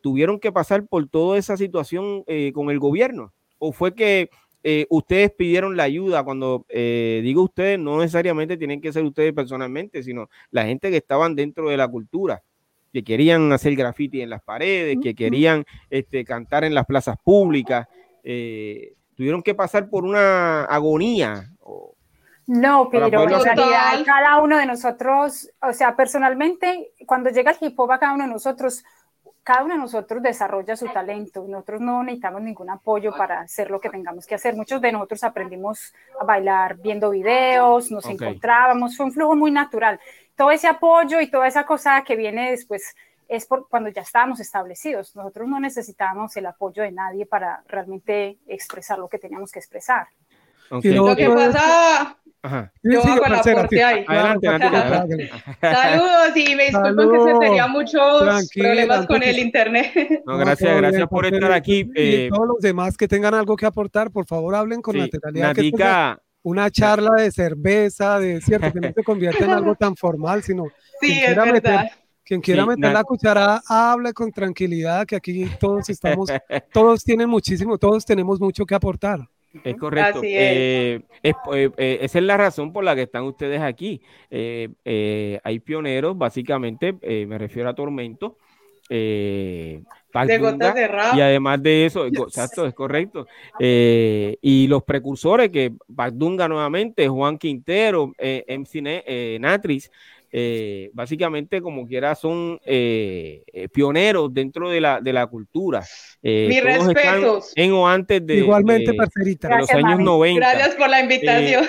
¿tuvieron que pasar por toda esa situación con el gobierno? ¿O fue que ustedes pidieron la ayuda? Cuando digo ustedes, no necesariamente tienen que ser ustedes personalmente, sino la gente que estaban dentro de la cultura que querían hacer graffiti en las paredes, que querían este, cantar en las plazas públicas, eh, tuvieron que pasar por una agonía. No, pero en realidad cada uno de nosotros, o sea, personalmente, cuando llega el hip hop a cada uno de nosotros, cada uno de nosotros desarrolla su talento. Nosotros no necesitamos ningún apoyo para hacer lo que tengamos que hacer. Muchos de nosotros aprendimos a bailar viendo videos, nos encontrábamos, fue un flujo muy natural. Todo ese apoyo y toda esa cosa que viene después es por cuando ya estábamos establecidos. Nosotros no necesitábamos el apoyo de nadie para realmente expresar lo que teníamos que expresar. Lo que pasa, yo hago el aporte ahí. Adelante, adelante, Saludos y me disculpen que se tenía muchos problemas con el internet. No, gracias, gracias por estar aquí. Eh, todos los demás que tengan algo que aportar, por favor hablen con la Natica, una charla de cerveza, de cierto, que no se convierta en algo tan formal, sino sí, es verdad. Quien quiera meter la cuchara, hable con tranquilidad, que aquí todos estamos, todos tienen muchísimo, todos tenemos mucho que aportar. Es correcto. Eh, eh, eh, esa es la razón por la que están ustedes aquí. hay pioneros, básicamente, me refiero a Tormento. De gotas de rap. Y además de eso, exacto, es correcto. y los precursores, que Bagdunga nuevamente, Juan Quintero, MC Natris, eh, básicamente como quiera son eh, eh, pioneros dentro de la, de la cultura. Mis respetos. En o antes de, Igualmente, los años 90. Gracias por la invitación.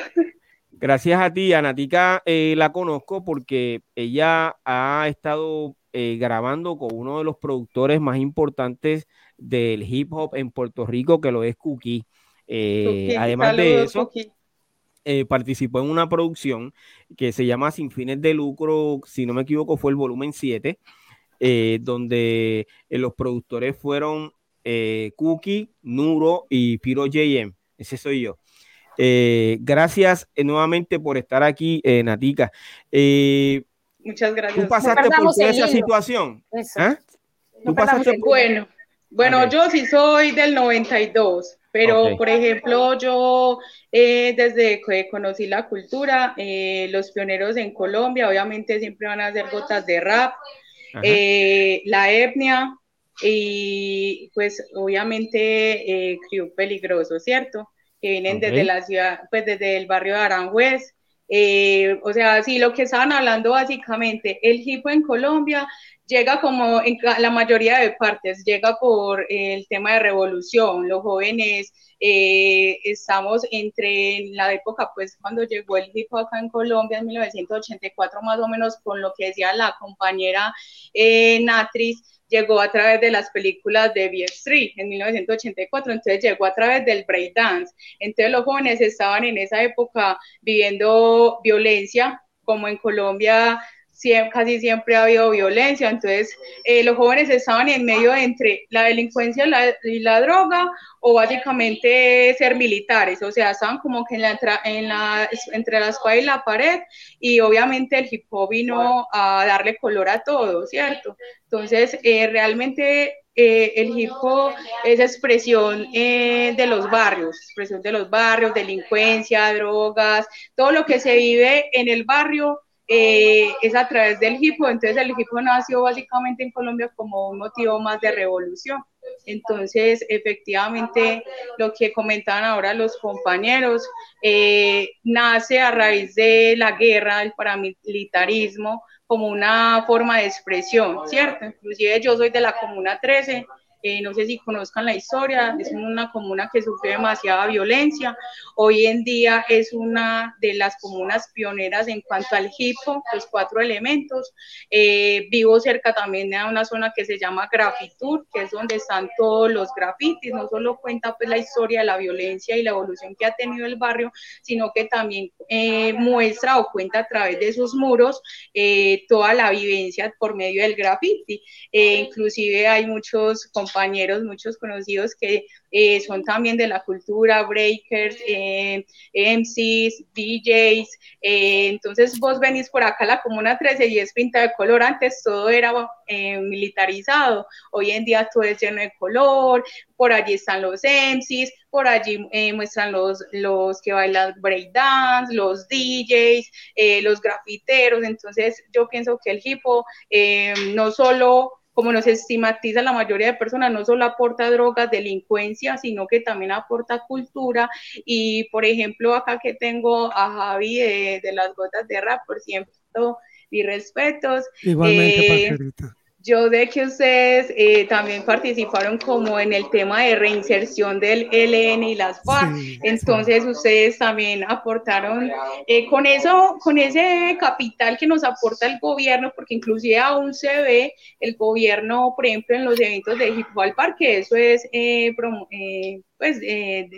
gracias a ti, Anatica, la conozco porque ella ha estado grabando con uno de los productores más importantes del hip hop en Puerto Rico, que lo es Cookie. además de eso, eh, participó en una producción que se llama Sin fines de lucro, si no me equivoco, fue el volumen 7, eh, donde eh, los productores fueron Cookie, Nuro y Piro JM. Ese soy yo. gracias nuevamente por estar aquí, Natica. Muchas gracias. ¿Tú pasaste por toda esa situación? ¿Tú pasaste Bueno, bueno, yo sí soy del 92. Pero, por ejemplo, yo eh, desde que conocí la cultura, eh, los pioneros en Colombia, obviamente siempre van a hacer gotas de rap, eh, la etnia y pues obviamente Crew Peligroso, ¿cierto? Que vienen desde la ciudad, pues desde el barrio de Aranjuez. O sea, sí, lo que estaban hablando básicamente, el hip en Colombia llega como en la mayoría de partes, llega por el tema de revolución, los jóvenes eh, estamos entre la época, pues cuando llegó el hip hop acá en Colombia en 1984, más o menos con lo que decía la compañera eh, Natris, llegó a través de las películas de B Street en 1984, entonces llegó a través del breakdance. Entonces los jóvenes estaban en esa época viviendo violencia, como en Colombia casi siempre ha habido violencia, entonces eh, los jóvenes estaban en medio entre la delincuencia y la, droga o básicamente ser militares, o sea, estaban como que en la, en la, entre la espada y la pared y obviamente el hip hop vino a darle color a todo, ¿cierto? Entonces, eh, realmente eh, el hip hop es expresión de los barrios, expresión de los barrios, delincuencia, drogas, todo lo que se vive en el barrio eh, es a través del hip hop. Entonces el hip hop nació básicamente en Colombia como un motivo más de revolución. Entonces, efectivamente, lo que comentaban ahora los compañeros, eh, nace a raíz de la guerra, del paramilitarismo, como una forma de expresión, ¿cierto? Inclusive yo soy de la Comuna 13 eh, no sé si conozcan la historia, es una comuna que sufre demasiada violencia. Hoy en día es una de las comunas pioneras en cuanto al hip hop, los cuatro elementos. Eh, vivo cerca también de una zona que se llama Grafitur, que es donde están todos los grafitis. No solo cuenta pues la historia de la violencia y la evolución que ha tenido el barrio, sino que también eh, muestra o cuenta a través de sus muros toda la vivencia por medio del graffiti. inclusive hay muchos compañeros, muchos conocidos que eh, son también de la cultura, breakers, eh, MCs, DJs. Eh, entonces vos venís por acá a la Comuna 13 y es pinta de color. Antes todo era militarizado. Hoy en día todo es lleno de color. Por allí están los MCs, por allí muestran los, los que bailan breakdance, los DJs, los grafiteros. Entonces yo pienso que el hip hop no solo como nos estigmatiza la mayoría de personas, no solo aporta drogas, delincuencia, sino que también aporta cultura. Y por ejemplo, acá que tengo a Javi de, las gotas de rap, por cierto, y respetos. Igualmente, eh, yo sé que ustedes eh, también participaron como en el tema de reinserción del LN y las FARC, entonces ustedes también aportaron eh, con eso, con ese capital que nos aporta el gobierno, porque inclusive aún se ve el gobierno, por ejemplo, en los eventos de Hip Hop Park, que eso es, eh, pues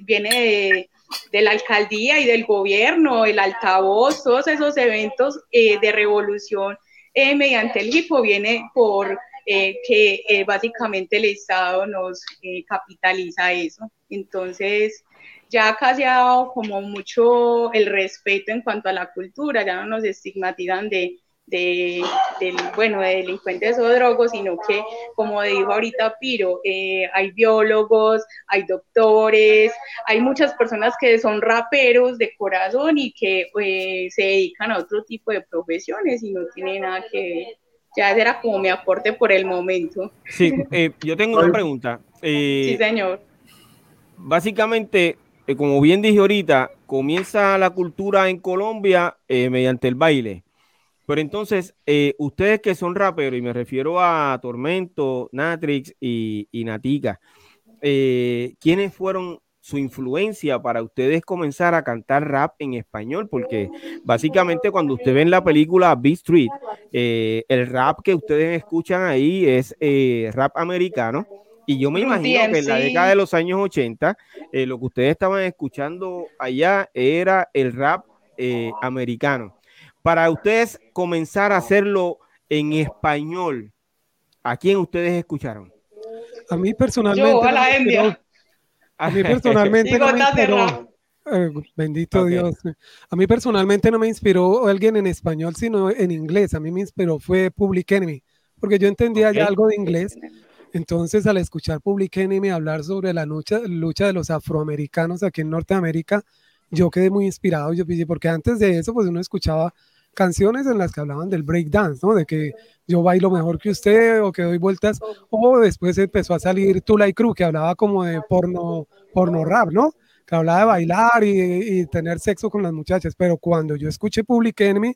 viene de la alcaldía y del gobierno, el altavoz, todos esos eventos de revolución eh, mediante el HIPO viene por eh, que eh, básicamente el Estado nos capitaliza eso. Entonces, ya se ha dado como mucho el respeto en cuanto a la cultura, ya no nos estigmatizan de de, del, bueno, de delincuentes o drogos, sino que, como dijo ahorita Piro, eh, hay biólogos, hay doctores, hay muchas personas que son raperos de corazón y que eh, se dedican a otro tipo de profesiones y no tiene nada que ver. Ya era como mi aporte por el momento. Sí, eh, yo tengo una pregunta. sí, señor. Básicamente, como bien dije ahorita, comienza la cultura en Colombia mediante el baile. Pero entonces, eh, ustedes que son raperos, y me refiero a Tormento, Natrix y, Natica, eh, ¿quiénes fueron su influencia para ustedes comenzar a cantar rap en español? Porque básicamente cuando usted ve en la película Beat Street, eh, el rap que ustedes escuchan ahí es rap americano. Y yo me imagino que en la década de los años 80, lo que ustedes estaban escuchando allá era el rap americano para ustedes comenzar a hacerlo en español, ¿a quién ustedes escucharon? A mí personalmente. Yo, a la India. A mí personalmente. no me inspiró, eh, bendito Dios. A mí personalmente no me inspiró alguien en español, sino en inglés. A mí me inspiró fue Public Enemy, porque yo entendía ya algo de inglés. Entonces, al escuchar Public Enemy hablar sobre la lucha, lucha de los afroamericanos aquí en Norteamérica, yo quedé muy inspirado, yo porque antes de eso, pues uno escuchaba canciones en las que hablaban del breakdance, ¿no? De que yo bailo mejor que usted o que doy vueltas, o después empezó a salir Tula y Crew, que hablaba como de porno, porno rap, ¿no? Que hablaba de bailar y, tener sexo con las muchachas, pero cuando yo escuché Public Enemy,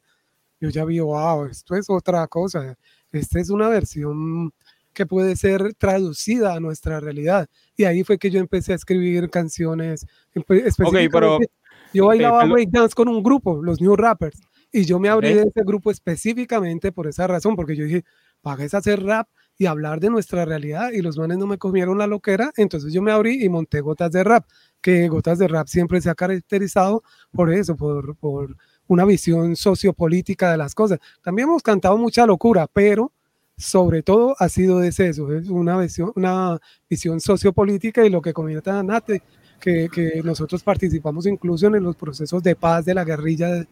yo ya vi, wow, esto es otra cosa, esta es una versión que puede ser traducida a nuestra realidad. Y ahí fue que yo empecé a escribir canciones. Ok, pero yo bailaba breakdance con un grupo, los New Rappers, y yo me abrí de ese grupo específicamente por esa razón, porque yo dije, pagues a hacer rap y hablar de nuestra realidad, y los manes no me comieron la loquera, entonces yo me abrí y monté Gotas de Rap, que Gotas de Rap siempre se ha caracterizado por eso, por, por una visión sociopolítica de las cosas. También hemos cantado mucha locura, pero sobre todo ha sido de eso, es una visión, una visión sociopolítica y lo que comenta Nate, que, nosotros participamos incluso en los procesos de paz de la guerrilla de,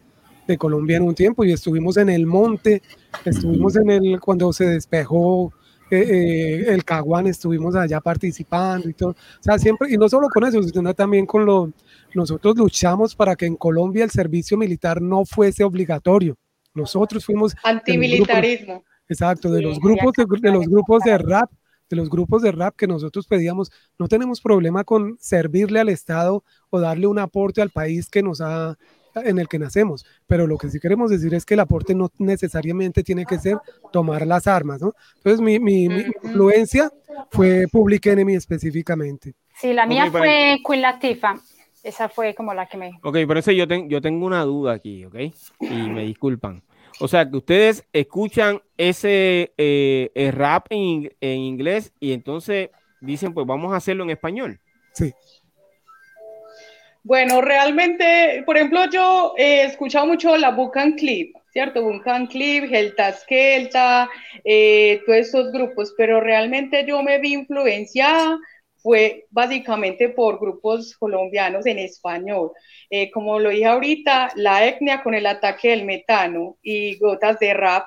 Colombia en un tiempo y estuvimos en el monte, estuvimos en el, cuando se despejó eh, eh, el Caguán, estuvimos allá participando y todo. O sea, siempre, y no solo con eso, sino también con lo, nosotros luchamos para que en Colombia el servicio militar no fuese obligatorio. Nosotros fuimos... Antimilitarismo. exacto, de los grupos de los grupos de rap de los grupos de rap que nosotros pedíamos, no tenemos problema con servirle al Estado o darle un aporte al país que nos ha en el que nacemos, pero lo que sí queremos decir es que el aporte no necesariamente tiene que ser tomar las armas, ¿no? Entonces mi, mi, influencia fue Public Enemy específicamente. Sí, la mía fue Queen Latifah, esa fue como la que me... Ok, por eso yo, yo tengo una duda aquí, ¿ok? Y me disculpan. O sea, que ustedes escuchan ese eh, rap en, inglés y entonces dicen, pues vamos a hacerlo en español. Sí. Bueno, realmente, por ejemplo, yo he escuchado mucho la Bucan Clip, ¿cierto? Bucan Clip, Gelta Skelta, eh, todos estos grupos, pero realmente yo me vi influenciada fue básicamente por grupos colombianos en español. Eh, como lo dije ahorita, la etnia con el ataque del metano y gotas de rap.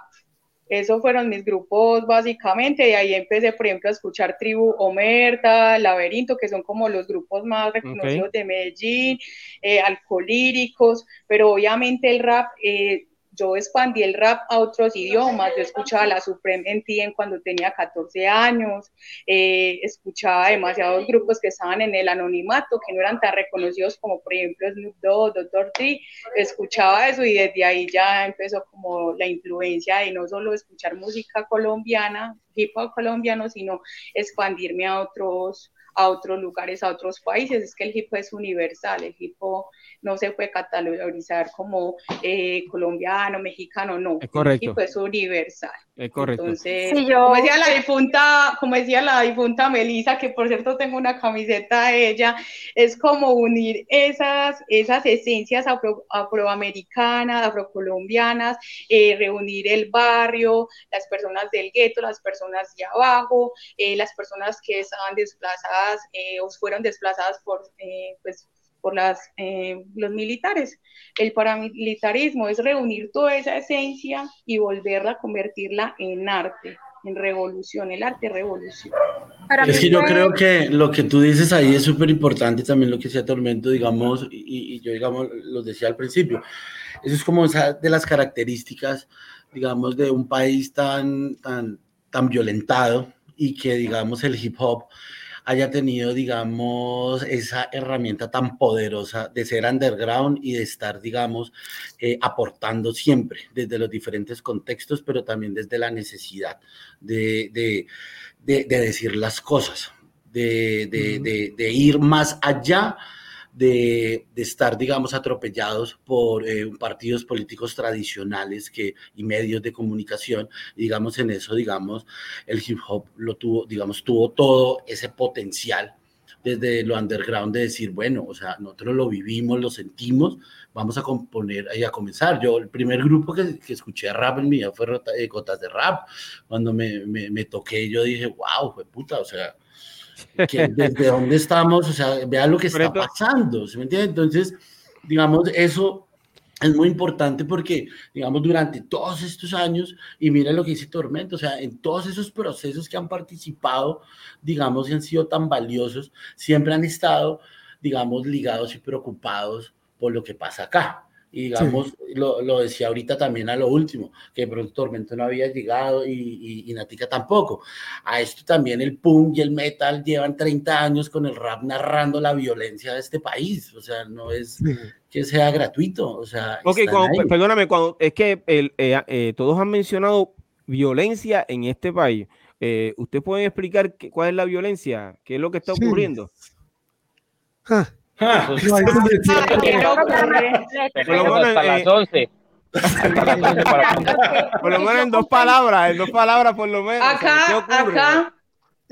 Esos fueron mis grupos básicamente, y ahí empecé, por ejemplo, a escuchar Tribu Omerta, Laberinto, que son como los grupos más reconocidos de Medellín, eh, Alcolíricos, pero obviamente el rap eh, yo expandí el rap a otros idiomas, yo escuchaba la Supreme en cuando tenía 14 años, eh, escuchaba demasiados grupos que estaban en el anonimato, que no eran tan reconocidos como por ejemplo Snoop Dogg, Dr. Dre, escuchaba eso y desde ahí ya empezó como la influencia de no solo escuchar música colombiana, hip hop colombiano, sino expandirme a otros a otros lugares, a otros países. Es que el hip hop es universal, el hip hop no se puede categorizar como eh, colombiano, mexicano, no. Es correcto. El hip hop es universal. Es correcto. Entonces, como decía la difunta, como decía la difunta Melissa, que por cierto tengo una camiseta de ella, es como unir esas, esas esencias afro, afroamericanas, afrocolombianas, eh, reunir el barrio, las personas del gueto, las personas de abajo, eh, las personas que estaban desplazadas eh, o fueron desplazadas por, pues, por las, los militares. El paramilitarismo es reunir toda esa esencia y volverla a convertirla en arte, en revolución, el arte revolución. es que yo creo que lo que tú dices ahí es súper importante, también lo que decía Tormento, digamos, y, yo, digamos, lo decía al principio. Eso es como esa de las características, digamos, de un país tan, tan, tan violentado y que, digamos, el hip hop haya tenido, digamos, esa herramienta tan poderosa de ser underground y de estar, digamos, eh, aportando siempre desde los diferentes contextos, pero también desde la necesidad de, de, de, decir las cosas, de, ir más allá de, estar, digamos, atropellados por eh, partidos políticos tradicionales que, y medios de comunicación. digamos, en eso, digamos, el hip hop lo tuvo, digamos, tuvo todo ese potencial desde lo underground de decir, bueno, o sea, nosotros lo vivimos, lo sentimos, vamos a componer y a comenzar. Yo, el primer grupo que, que escuché rap en mi vida fue eh, Gotas de Rap. Cuando me, me, me toqué, yo dije, wow, fue puta, o sea, que desde dónde estamos, o sea, vea lo que está pasando, ¿se me entiende? Entonces, digamos, eso es muy importante porque, digamos, durante todos estos años, y mira lo que dice Tormento, o sea, en todos esos procesos que han participado, digamos, y han sido tan valiosos, siempre han estado, digamos, ligados y preocupados por lo que pasa acá. Y digamos, lo, lo, decía ahorita también a lo último, que pronto Tormento no había llegado y, y, Natica tampoco. A esto también el punk y el metal llevan 30 años con el rap narrando la violencia de este país. O sea, no es que sea gratuito. O sea, ok, cuando, perdóname, cuando, es que el, eh, eh, todos han mencionado violencia en este país. Eh, ¿Usted puede explicar qué, cuál es la violencia? ¿Qué es lo que está ocurriendo? Ah. Por lo menos en dos palabras, en dos palabras por lo menos. Acá, acá,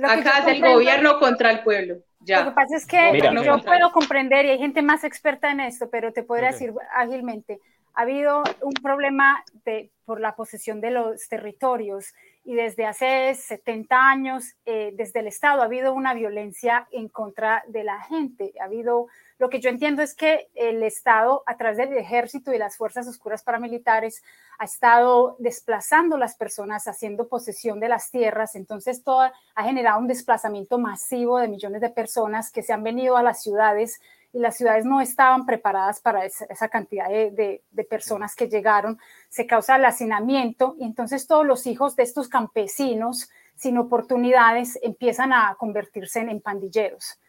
acá es el gobierno contra el pueblo. Ya. Lo que pasa es que yo puedo comprender y hay gente más experta en esto, pero te podría decir ágilmente, ha habido un problema de, por la posesión de los territorios y desde hace 70 años, eh, desde el Estado, ha habido una violencia en contra de la gente. Ha habido, lo que yo entiendo es que el Estado, a través del ejército y las fuerzas oscuras paramilitares, ha estado desplazando las personas, haciendo posesión de las tierras. Entonces, todo ha generado un desplazamiento masivo de millones de personas que se han venido a las ciudades y las ciudades no estaban preparadas para esa, cantidad de, personas que llegaron, se causa el hacinamiento y entonces todos los hijos de estos campesinos sin oportunidades empiezan a convertirse en, pandilleros.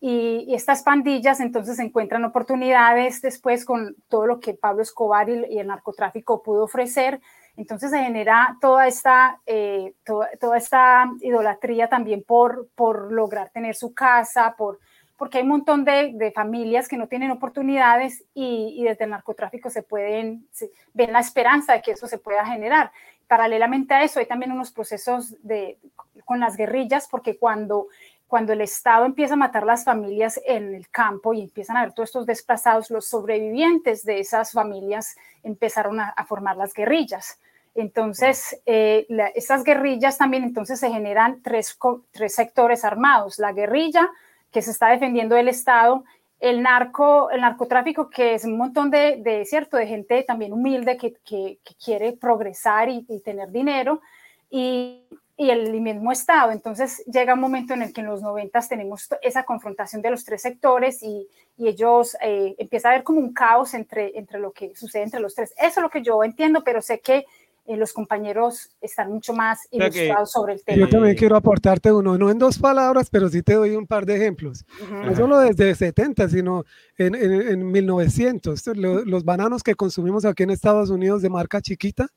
Y, estas pandillas entonces encuentran oportunidades después con todo lo que Pablo Escobar y, el narcotráfico pudo ofrecer. Entonces se genera toda esta, eh, toda, esta idolatría también por, por lograr tener su casa, por porque hay un montón de, familias que no tienen oportunidades y, desde el narcotráfico se pueden, ven la esperanza de que eso se pueda generar. Paralelamente a eso hay también unos procesos de, con las guerrillas, porque cuando, cuando el Estado empieza a matar las familias en el campo y empiezan a ver todos estos desplazados, los sobrevivientes de esas familias empezaron a, formar las guerrillas. Entonces, eh, esas guerrillas también entonces se generan tres, tres sectores armados, la guerrilla, que se está defendiendo del Estado, el narco, el narcotráfico, que es un montón de, cierto, de gente también humilde que, quiere progresar y, tener dinero, y, y el mismo Estado. Entonces llega un momento en el que en los 90 tenemos esa confrontación de los tres sectores y, y ellos eh, empieza a haber como un caos entre, entre lo que sucede entre los tres. Eso es lo que yo entiendo, pero sé que eh, los compañeros están mucho más ilustrados sobre el tema. Yo también quiero aportarte uno, no en dos palabras, pero sí te doy un par de ejemplos. No solo desde 70, sino en, en, en 1900. Los, los bananos que consumimos aquí en Estados Unidos de marca chiquita,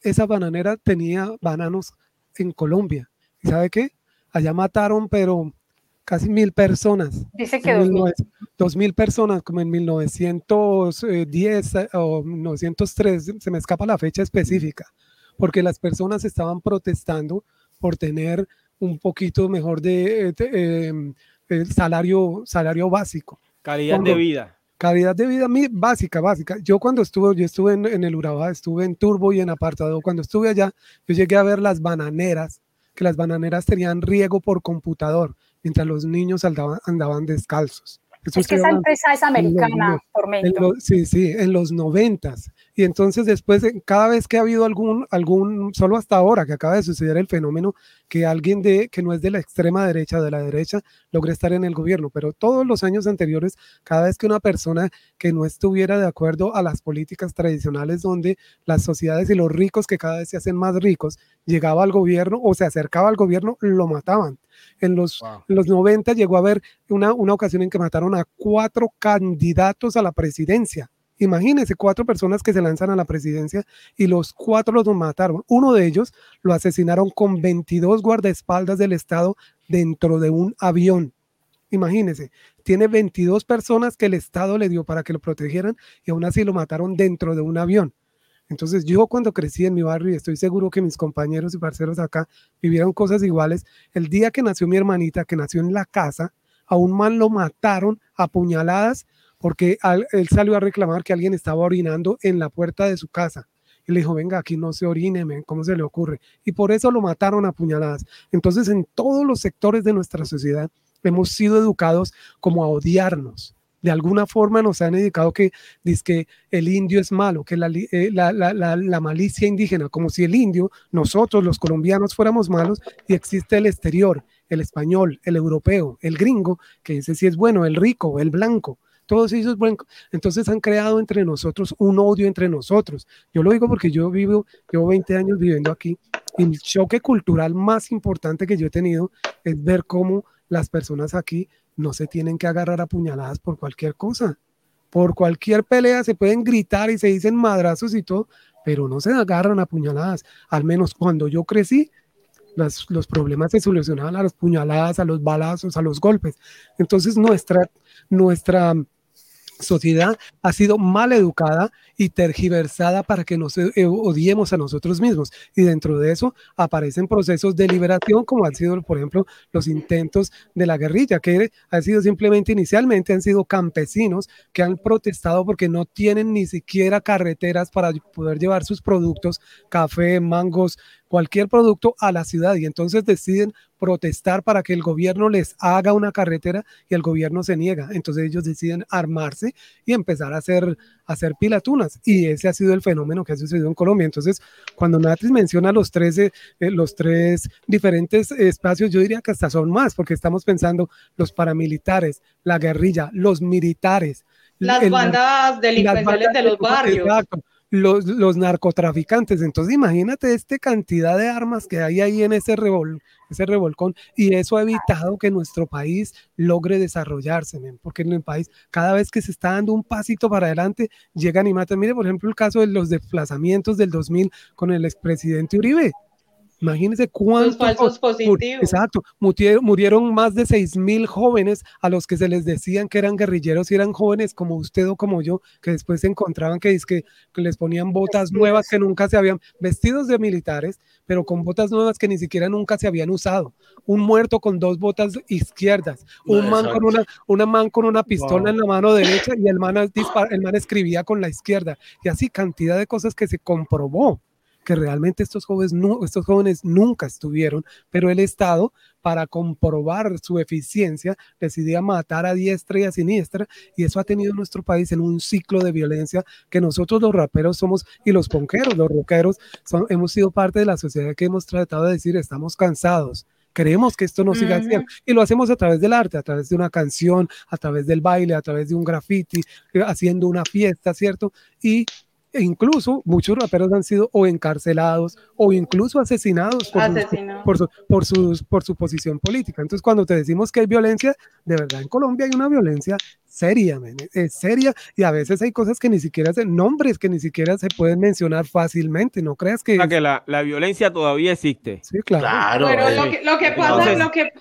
esa bananera tenía bananos en Colombia. ¿Y sabe qué? Allá mataron, pero casi mil personas. Dice que dos mil. dos mil personas, como en 1910 eh, o 1903, se me escapa la fecha específica, porque las personas estaban protestando por tener un poquito mejor de, em, salario, salario básico. Calidad de vida. Calidad de vida básica, básica. Yo cuando estuve, yo estuve en, en el Urabá, estuve en Turbo y en Apartado. Cuando estuve allá, yo llegué a ver las bananeras, que las bananeras tenían riego por computador mientras los niños andaban, andaban descalzos. es que esa empresa es americana, por medio. Sí, sí, en los noventas. Y entonces después, cada vez que ha habido algún, algún, solo hasta ahora que acaba de suceder el fenómeno, que alguien de, que no es de la extrema derecha, de la derecha, logre estar en el gobierno. Pero todos los años anteriores, cada vez que una persona que no estuviera de acuerdo a las políticas tradicionales donde las sociedades y los ricos que cada vez se hacen más ricos, llegaba al gobierno o se acercaba al gobierno, lo mataban. En los, los 90 llegó a haber una, una ocasión en que mataron a cuatro candidatos a la presidencia Imagínense cuatro personas que se lanzan a la presidencia y los cuatro los mataron. Uno de ellos lo asesinaron con 22 guardaespaldas del Estado dentro de un avión. Imagínense, tiene 22 personas que el Estado le dio para que lo protegieran y aún así lo mataron dentro de un avión. Entonces yo cuando crecí en mi barrio y estoy seguro que mis compañeros y parceros acá vivieron cosas iguales, el día que nació mi hermanita, que nació en la casa, a un man lo mataron a puñaladas porque él salió a reclamar que alguien estaba orinando en la puerta de su casa. Y le dijo, venga, aquí no se orine, ¿cómo se le ocurre? Y por eso lo mataron a puñaladas. Entonces, en todos los sectores de nuestra sociedad hemos sido educados como a odiarnos. De alguna forma nos han indicado que, que el indio es malo, que eh, la, malicia indígena, como si el indio, nosotros los colombianos fuéramos malos y existe el exterior, el español, el europeo, el gringo, que ese sí es bueno, el rico, el blanco todos ellos, bueno, entonces han creado entre nosotros un odio entre nosotros. Yo lo digo porque yo vivo, llevo 20 años viviendo aquí y el choque cultural más importante que yo he tenido es ver cómo las personas aquí no se tienen que agarrar a puñaladas por cualquier cosa. Por cualquier pelea se pueden gritar y se dicen madrazos y todo, pero no se agarran a puñaladas. Al menos cuando yo crecí, los, los, problemas se solucionaban a las puñaladas, a los balazos, a los golpes. Entonces nuestra, nuestra sociedad ha sido mal educada y tergiversada para que nos eh, odiemos a nosotros mismos. Y dentro de eso aparecen procesos de liberación, como han sido, por ejemplo, los intentos de la guerrilla, que han sido simplemente inicialmente, han sido campesinos que han protestado porque no tienen ni siquiera carreteras para poder llevar sus productos, café, mangos, cualquier producto a la ciudad y entonces deciden protestar para que el gobierno les haga una carretera y el gobierno se niega. Entonces ellos deciden armarse y empezar a hacer, a hacer pilatunas. Y ese ha sido el fenómeno que ha sucedido en Colombia. Entonces, cuando Natris menciona los tres, eh, los tres diferentes espacios, yo diría que hasta son más, porque estamos pensando los paramilitares, la guerrilla, los militares. Las bandas delincuenciales de los barrios. Exacto los, los, narcotraficantes. Entonces imagínate esta cantidad de armas que hay ahí en ese, revol, ese revolcón y eso ha evitado que nuestro país logre desarrollarse, porque en el país cada vez que se está dando un pasito para adelante llegan y matan. Mire, por ejemplo, el caso de los desplazamientos del 2000 con el expresidente Uribe. Imagínense cuántos. falsos positivos. Exacto. Murieron, más de seis mil jóvenes a los que se les decían que eran guerrilleros y eran jóvenes como usted o como yo, que después se encontraban que, que, que les ponían botas nuevas que nunca se habían, vestidos de militares, pero con botas nuevas que ni siquiera nunca se habían usado. Un muerto con dos botas izquierdas, un man con una, una man con una pistola en la mano derecha y el man, el man escribía con la izquierda. Y así cantidad de cosas que se comprobó que realmente estos jóvenes, estos jóvenes nunca estuvieron, pero el Estado, para comprobar su eficiencia, decidía matar a diestra y a siniestra, y eso ha tenido nuestro país en un ciclo de violencia que nosotros los raperos somos, y los ponqueros, los rockeros, son, hemos sido parte de la sociedad que hemos tratado de decir, estamos cansados Queremos que esto no siga así. Y lo hacemos a través del arte, a través de una canción, a través del baile, a través de un graffiti, eh, haciendo una fiesta, ¿cierto? Y e incluso muchos raperos han sido o encarcelados o incluso asesinados por, Su, por, su, por, su, posición política. Entonces, cuando te decimos que hay violencia, de verdad en Colombia hay una violencia seria, es seria y a veces hay cosas que ni siquiera, se, nombres que ni siquiera se pueden mencionar fácilmente, ¿no crees que? O sea, que la, la, violencia todavía existe. Sí, claro. Pero lo que, lo que pasa, lo que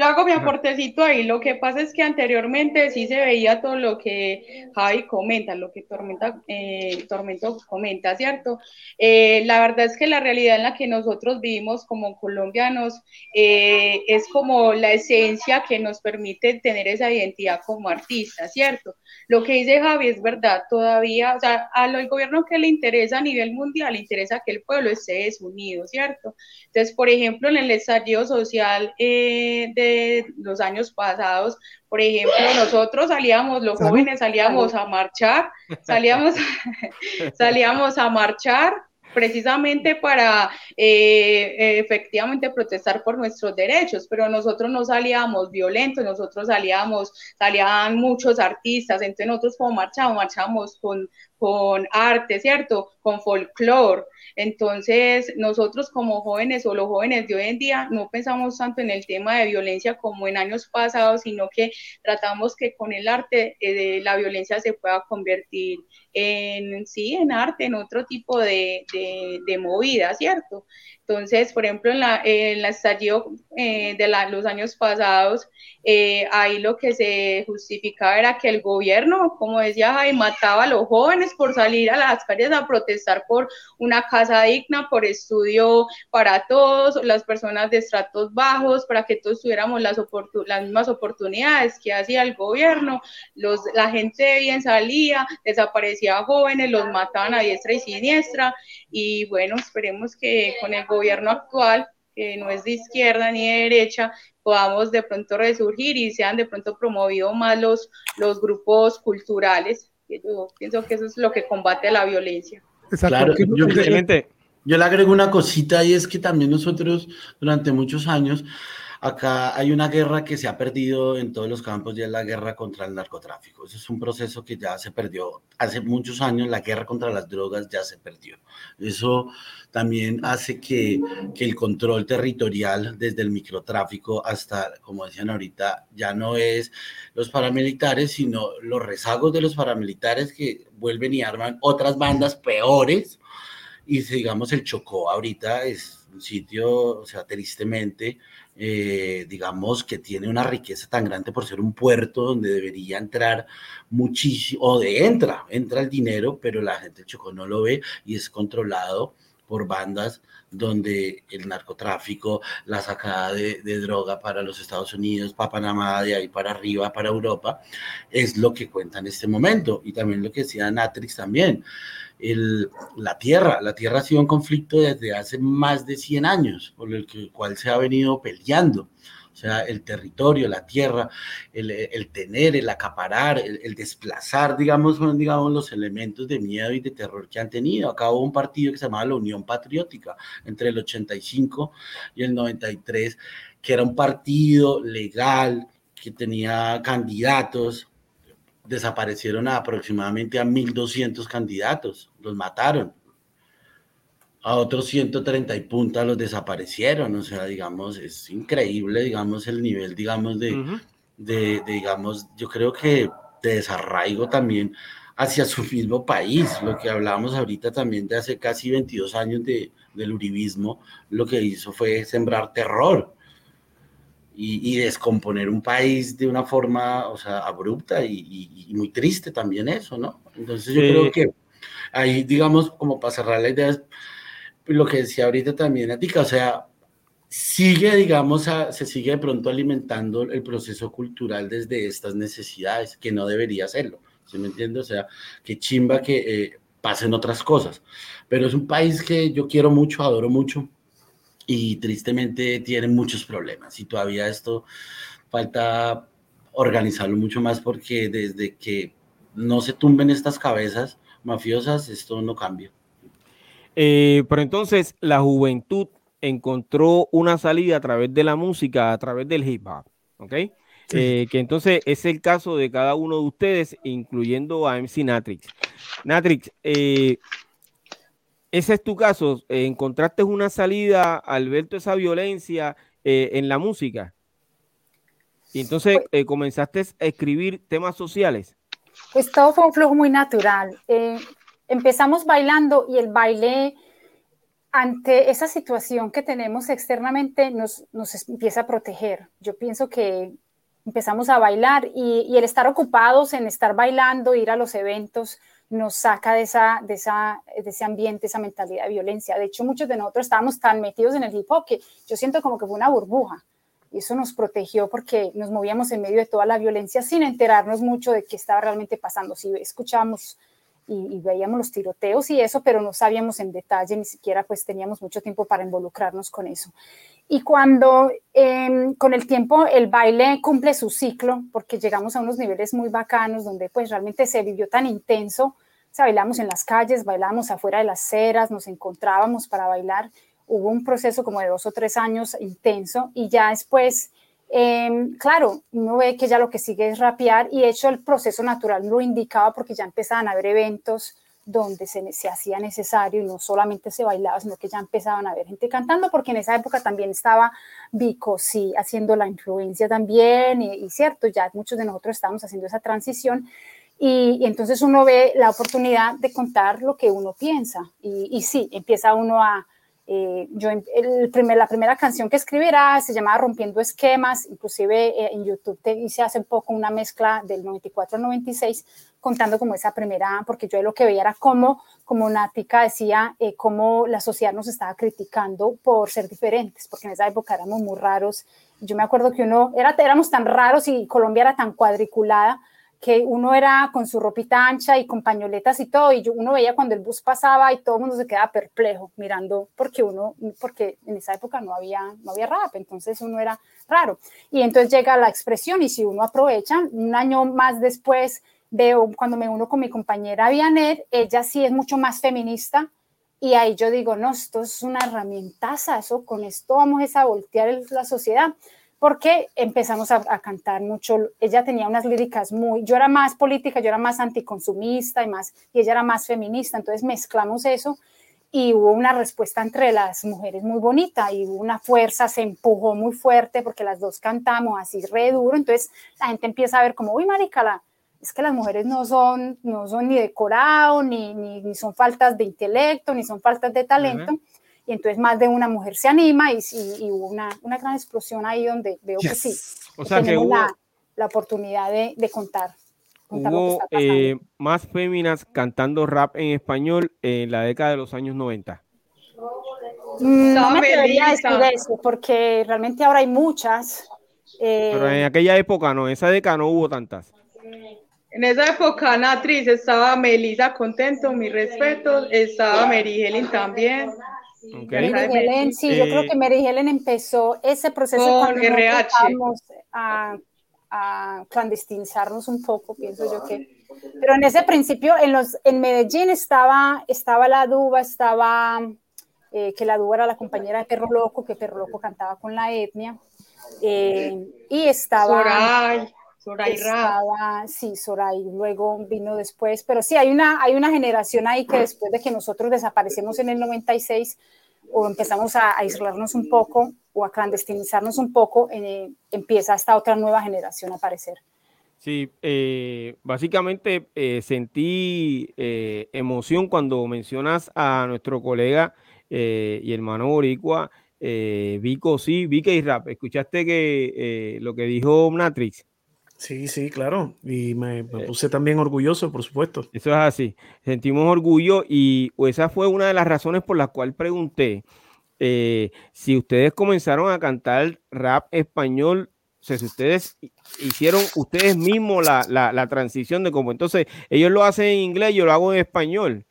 yo hago mi aportecito ahí. Lo que pasa es que anteriormente sí se veía todo lo que Javi comenta, lo que Tormenta, eh, Tormento comenta, ¿cierto? Eh, la verdad es que la realidad en la que nosotros vivimos como colombianos eh, es como la esencia que nos permite tener esa identidad como artistas, ¿cierto? Lo que dice Javi es verdad, todavía, o sea, al gobierno que le interesa a nivel mundial, le interesa que el pueblo esté desunido, ¿cierto? Entonces, por ejemplo, en el estallido social de los años pasados. Por ejemplo, nosotros salíamos, los jóvenes salíamos a marchar, salíamos, salíamos a marchar precisamente para eh, efectivamente protestar por nuestros derechos, pero nosotros no salíamos violentos, nosotros salíamos, salían muchos artistas, entonces nosotros como marchamos, marchamos con, con arte, ¿cierto? Con folclore. Entonces, nosotros como jóvenes o los jóvenes de hoy en día no pensamos tanto en el tema de violencia como en años pasados, sino que tratamos que con el arte eh, la violencia se pueda convertir en, sí, en arte, en otro tipo de, de, movida, ¿cierto? Entonces, por ejemplo, en la, en la estallido eh, de los años pasados, eh, ahí lo que se justificaba era que el gobierno, como decía Jaime, mataba a los jóvenes por salir a las calles a protestar por una casa digna, por estudio para todos, las personas de estratos bajos, para que todos tuviéramos las, las mismas oportunidades que hacía el gobierno. Los, la gente bien salía, desaparecía jóvenes, los mataban a diestra y siniestra. Y bueno, esperemos que con el gobierno actual que no es de izquierda ni de derecha, podamos de pronto resurgir y sean de pronto promovidos más los, los grupos culturales. Yo pienso que eso es lo que combate la violencia. Claro, yo, yo le agrego una cosita y es que también nosotros durante muchos años Acá hay una guerra que se ha perdido en todos los campos y es la guerra contra el narcotráfico. Eso es un proceso que ya se perdió. Hace muchos años la guerra contra las drogas ya se perdió. Eso también hace que, que el control territorial desde el microtráfico hasta, como decían ahorita, ya no es los paramilitares, sino los rezagos de los paramilitares que vuelven y arman otras bandas peores. Y digamos, el Chocó ahorita es un sitio, o sea, tristemente, eh, digamos, que tiene una riqueza tan grande por ser un puerto donde debería entrar muchísimo, o de entra, entra el dinero, pero la gente de Chocó no lo ve y es controlado por bandas donde el narcotráfico, la sacada de, droga para los Estados Unidos, para Panamá, de ahí para arriba, para Europa, es lo que cuenta en este momento. Y también lo que decía Natrix también la tierra. La tierra ha sido un conflicto desde hace más de 100 años, por el cual se ha venido peleando. O sea, el territorio, la tierra, el, tener, el acaparar, el, desplazar, digamos, digamos, los elementos de miedo y de terror que han tenido. Acá hubo un partido que se llamaba la Unión Patriótica entre el 85 y el 93, que era un partido legal, que tenía candidatos, desaparecieron aproximadamente a 1.200 candidatos, los mataron. A otros 130 y punta los desaparecieron, o sea, digamos, es increíble, digamos, el nivel, digamos, de, de, digamos, yo creo que de desarraigo también hacia su mismo país, lo que hablábamos ahorita también de hace casi 22 años de, del uribismo, lo que hizo fue sembrar terror, y, descomponer un país de una forma, o sea, abrupta y, muy triste también eso, ¿no? Entonces yo creo que ahí, digamos, como para cerrar la idea, es lo que decía ahorita también Atica, o sea, sigue, digamos, se sigue de pronto alimentando el proceso cultural desde estas necesidades, que no debería hacerlo, ¿sí me entiendes? O sea, que chimba que... Eh, pasen otras cosas. Pero es un país que yo quiero mucho, adoro mucho y tristemente tiene muchos problemas y todavía esto falta organizarlo mucho más porque desde que no se tumben estas cabezas mafiosas, esto no cambia. Eh, pero entonces la juventud encontró una salida a través de la música, a través del hip hop, ¿ok? Eh, que entonces es el caso de cada uno de ustedes, incluyendo a MC Natrix. Natrix, eh, ese es tu caso. ¿Encontraste una salida al ver toda esa violencia en la música? Y entonces pues comenzaste a escribir temas sociales. Pues todo fue un flujo muy natural. empezamos bailando y el baile ante esa situación que tenemos externamente nos, nos, empieza a proteger. Yo pienso que empezamos a bailar y, el estar ocupados en estar bailando, ir a los eventos, nos saca de, esa, de, esa, de ese ambiente, esa mentalidad de violencia. De hecho, muchos de nosotros estábamos tan metidos en el hip hop que yo siento como que fue una burbuja. Y eso nos protegió porque nos movíamos en medio de toda la violencia sin enterarnos mucho de qué estaba realmente pasando. Si escuchábamos y, veíamos los tiroteos y eso, pero no sabíamos en detalle, ni siquiera pues teníamos mucho tiempo para involucrarnos con eso. Y cuando em, con el tiempo el baile cumple su ciclo, porque llegamos a unos niveles muy bacanos donde pues realmente se vivió tan intenso, o sea, bailamos en las calles, bailamos afuera de las ceras, nos encontrábamos para bailar, hubo un proceso como de dos o tres años intenso y ya después Em, claro, uno ve que ya lo que sigue es rapear y de hecho el proceso natural lo indicaba porque ya empezaban a haber eventos donde se, hacía necesario y no solamente se bailaba, sino que ya empezaban a haber gente cantando, porque en esa época también estaba Vico, sí, haciendo la influencia también, y, cierto, ya muchos de nosotros estábamos haciendo esa transición, y, entonces uno ve la oportunidad de contar lo que uno piensa, y sí, empieza uno a, eh, yo el primer, la primera canción que escribirá se llamaba Rompiendo Esquemas, inclusive eh, en YouTube te hice hace poco una mezcla del 94 al 96 contando como esa primera, porque yo lo que veía era como, como Nática decía, eh, cómo la sociedad nos estaba criticando por ser diferentes, porque en esa época éramos muy raros. Yo me acuerdo que uno, era, éramos tan raros y Colombia era tan cuadriculada que uno era con su ropita ancha y con pañoletas y todo, y yo, uno veía cuando el bus pasaba y todo el mundo se quedaba perplejo mirando, porque uno, porque en esa época no había, no había rap, entonces uno era raro. Y entonces llega la expresión, y si uno aprovecha, un año más después veo, cuando me uno con mi compañera Vianet, ella sí es mucho más feminista, y ahí yo digo, no, esto es una herramientaza, eso, con esto vamos a voltear la sociedad porque empezamos a, cantar mucho. Ella tenía unas líricas muy, yo era más política, yo era más anticonsumista y más, y ella era más feminista, entonces mezclamos eso y hubo una respuesta entre las mujeres muy bonita y hubo una fuerza, se empujó muy fuerte porque las dos cantamos así re duro, entonces la gente empieza a ver como, uy, marica, es que las mujeres no son, no son ni decorado, ni, ni, son faltas de intelecto, ni son faltas de talento y entonces más de una mujer se anima y, y, hubo una, una, gran explosión ahí donde veo que sí, o sea que hubo, la, la, oportunidad de, de contar. hubo eh, más féminas cantando rap en español en la década de los años 90. Mm, no, me atrevería a decir eso, porque realmente ahora hay muchas. Eh, Pero en aquella época no, en esa década no hubo tantas. En esa época, Natriz, estaba Melissa Contento, mi respeto, estaba Mary Helen también. Okay. Mary Helen, sí, yo creo que Mary Helen empezó ese proceso cuando empezamos a, a, clandestinizarnos un poco, pienso yo que. Pero en ese principio, en, los, en Medellín estaba, estaba la Duba, estaba, eh, que la Duba era la compañera de Perro Loco, que Perro Loco cantaba con la etnia. Eh, y estaba. Soray. Soray estaba, sí, Soray, luego vino después, pero sí, hay una, hay una generación ahí que después de que nosotros desaparecemos en el 96 o empezamos a, aislarnos un poco o a clandestinizarnos un poco, eh, empieza esta otra nueva generación a aparecer. Sí, eh, básicamente eh, sentí emoción cuando mencionas a nuestro colega y hermano boricua, Vico, sí, Vico y Rap. ¿Escuchaste que lo que dijo Matrix? Sí, sí, claro. Y me, eh, puse también orgulloso, por supuesto. Eso es así. Sentimos orgullo y esa fue una de las razones por las cuales pregunté eh, si ustedes comenzaron a cantar rap español, o sea, si ustedes hicieron ustedes mismos la, transición de cómo entonces ellos lo hacen en inglés, yo lo hago en español.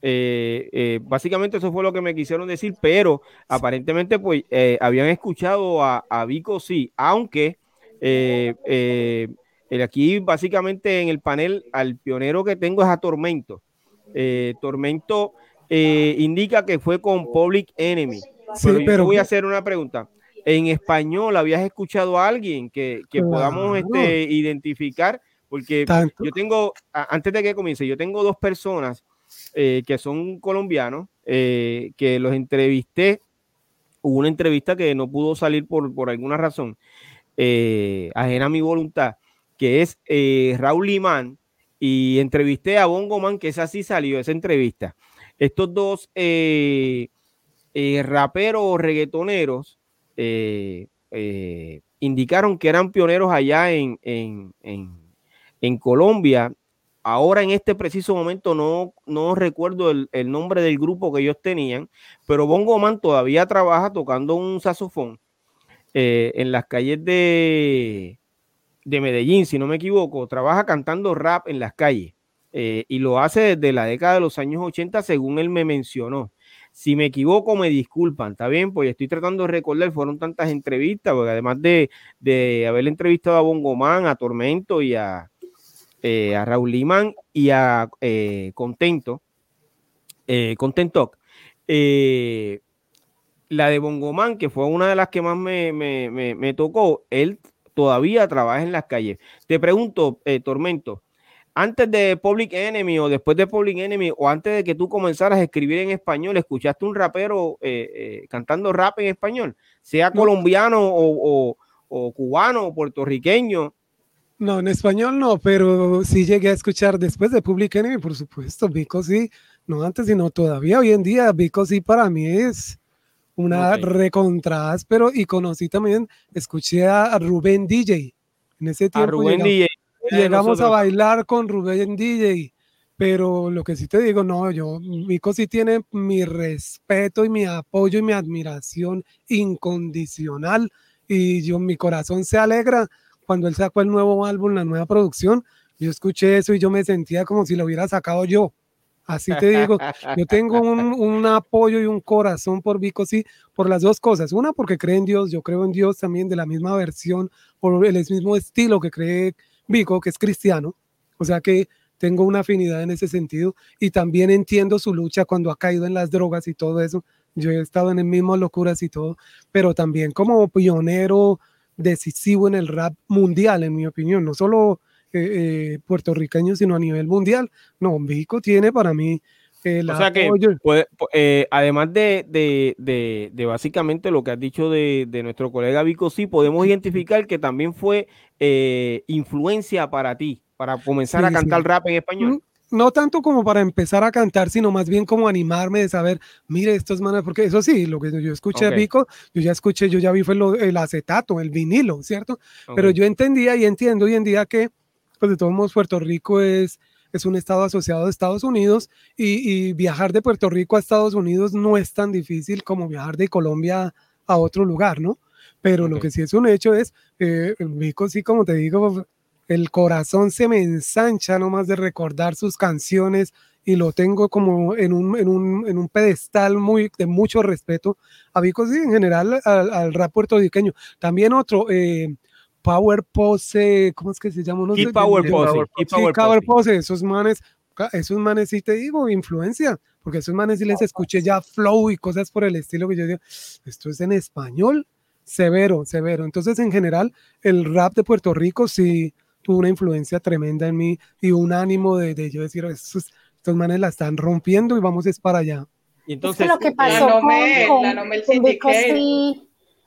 Eh, eh, básicamente eso fue lo que me quisieron decir, pero aparentemente pues habían escuchado a, a Vico sí, aunque aquí básicamente en el panel al pionero que tengo es a Tormento. Tormento indica que fue con Public Enemy. pero, voy a hacer una pregunta. En español, ¿habías escuchado a alguien que, podamos este, identificar? Porque yo tengo, antes de que comience, yo tengo dos personas eh, que son colombianos, eh, que los entrevisté. Hubo una entrevista que no pudo salir por, por alguna razón, eh, ajena a mi voluntad, que es Raúl Limán, y entrevisté a Bongo Man, que esa sí salió, esa entrevista. Estos dos raperos o reggaetoneros indicaron que eran pioneros allá en Colombia Ahora en este preciso momento no, no recuerdo el, nombre del grupo que ellos tenían, pero Bongo Man todavía trabaja tocando un saxofón eh, en las calles de, de Medellín, si no me equivoco. Trabaja cantando rap en las calles eh, y lo hace desde la década de los años 80, según él me mencionó. Si me equivoco, me disculpan, ¿está bien? Pues estoy tratando de recordar, fueron tantas entrevistas, porque además de, de haber entrevistado a Bongo Man, a Tormento y a, eh, a Raúl Limán y a eh, Contento. La de Bongomán, que fue una de las que más me, tocó, él todavía trabaja en las calles. Te pregunto, Tormento, antes de Public Enemy o después de Public Enemy o antes de que tú comenzaras a escribir en español, ¿escuchaste un rapero cantando rap en español? Sea colombiano o, o, cubano o puertorriqueño, no, en español no, pero sí llegué a escuchar después de Public Enemy, por supuesto, Vico sí, no antes, sino todavía hoy en día, Vico sí para mí es una recontra pero y conocí también, escuché a Rubén DJ, en ese tiempo Rubén llegamos, DJ. llegamos a bailar con Rubén DJ, pero lo que sí te digo, no, yo, Vico sí tiene mi respeto y mi apoyo y mi admiración incondicional, y yo, mi corazón se alegra cuando él sacó el nuevo álbum, la nueva producción, yo escuché eso y yo me sentía como si lo hubiera sacado yo. Así te digo, yo tengo un, apoyo y un corazón por Vico, sí, por las dos cosas. Una, porque cree en Dios, yo creo en Dios también de la misma versión, por el mismo estilo que cree Vico, que es cristiano. O sea que tengo una afinidad en ese sentido y también entiendo su lucha cuando ha caído en las drogas y todo eso. Yo he estado en el mismo locuras y todo, pero también como pionero decisivo en el rap mundial, en mi opinión, no solo eh, eh, puertorriqueño, sino a nivel mundial. No, México tiene para mí el o sea que eh, además de, de, de, básicamente lo que has dicho de, nuestro colega Vico, sí podemos identificar que también fue influencia para ti, para comenzar a cantar rap en español. No tanto como para empezar a cantar, sino más bien como animarme de saber, mire, estos manes, porque eso sí, lo que yo escuché okay. Vico, yo ya escuché, yo ya vi fue el acetato, el vinilo, ¿cierto? Pero yo entendía y entiendo hoy en día que, pues de todos modos, Puerto Rico es, es un estado asociado a Estados Unidos y, viajar de Puerto Rico a Estados Unidos no es tan difícil como viajar de Colombia a otro lugar, ¿no? Pero lo que sí es un hecho es, eh, Vico sí, como te digo, el corazón se me ensancha nomás de recordar sus canciones y lo tengo como en un, en un, en un pedestal muy, de mucho respeto a Vico, sí, en general al, rap puertorriqueño. También otro, eh, Power Pose, ¿cómo es que se llama? No sé, Power, Pose, Power, Pose. esos manes, esos manes sí te digo, influencia, porque esos manes sí les escuché ya flow y cosas por el estilo que yo digo, esto es en español, severo, severo. Entonces, en general, el rap de Puerto Rico sí tuvo una influencia tremenda en mí y un ánimo de, de yo decir, estos, estos manes la están rompiendo y vamos es para allá. Y entonces, es que lo que pasó la con,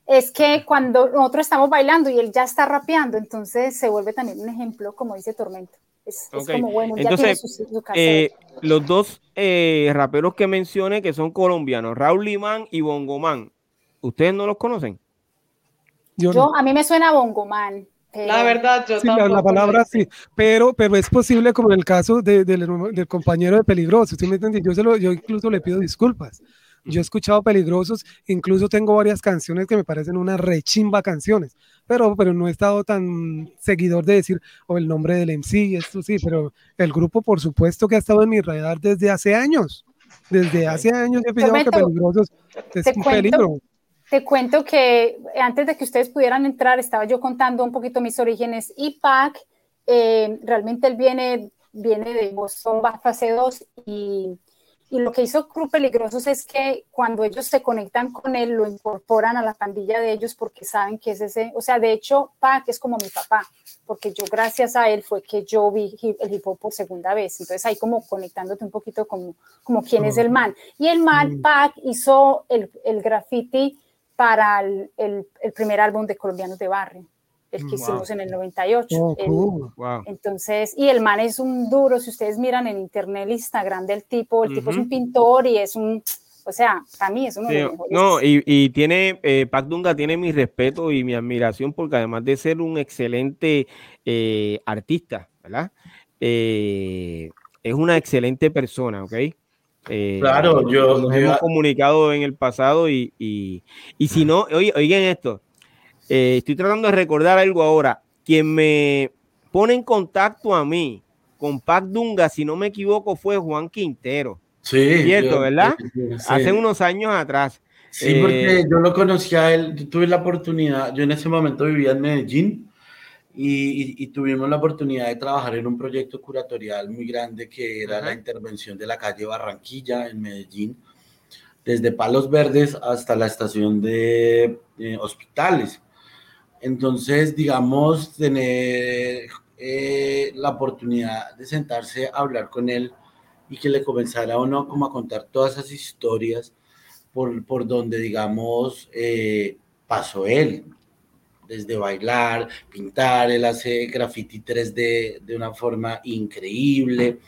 es que cuando nosotros estamos bailando y él ya está rapeando, entonces se vuelve también un ejemplo, como dice Tormento. Es, como bueno, entonces, eh, los dos eh, raperos que mencioné que son colombianos, Raúl Limán y Bongoman, ¿ustedes no los conocen? Yo, a mí me suena Bongoman. La verdad, yo sí, la, palabra sí, pero, pero es posible como en el caso de, del compañero de Peligrosos, ¿sí me entendí? Yo, se lo, yo incluso le pido disculpas. Yo he escuchado Peligrosos, incluso tengo varias canciones que me parecen una rechimba canciones, pero, pero no he estado tan seguidor de decir, o el nombre del MC, esto sí, pero el grupo por supuesto que ha estado en mi radar desde hace años. Desde hace años he pillado que peligrosos es un peligro. Te cuento que antes de que ustedes pudieran entrar, estaba yo contando un poquito mis orígenes y PAC, eh, realmente él viene, viene de Boston fase 2 y y lo que hizo Club Peligrosos es que cuando ellos se conectan con él, lo incorporan a la pandilla de ellos porque saben que es ese, o sea, de hecho, Pac es como mi papá, porque yo gracias a él fue que yo vi el hip hop por segunda vez. Entonces ahí como conectándote un poquito como, como quién es el man. Y el man, mm. Pac, hizo el, el graffiti para el, el, el primer álbum de Colombianos de Barrio el que hicimos en el 98. Entonces, y el man es un duro, si ustedes miran en internet el Instagram del tipo, el tipo es un pintor y es un, o sea, para mí es uno de los mejores. No, y, y tiene, eh, Pac Dunga tiene mi respeto y mi admiración porque además de ser un excelente eh, artista, ¿verdad? Eh, es una excelente persona, ¿ok? claro, yo nos hemos comunicado en el pasado y, y, y si no, oigan esto, eh, estoy tratando de recordar algo ahora. Quien me pone en contacto a mí con Pac Dunga, si no me equivoco, fue Juan Quintero. Sí. Cierto, ¿verdad? Hace unos años atrás. Sí, porque eh, yo lo conocí a él, tuve la oportunidad, yo en ese momento vivía en Medellín y, tuvimos la oportunidad de trabajar en un proyecto curatorial muy grande que era la intervención de la calle Barranquilla en Medellín, desde Palos Verdes hasta la estación de eh, hospitales. Entonces, digamos, tener eh, la oportunidad de sentarse a hablar con él y que le comenzara a uno como a contar todas esas historias por, por donde, digamos, eh, pasó él, desde bailar, pintar, él hace graffiti 3D de una forma increíble.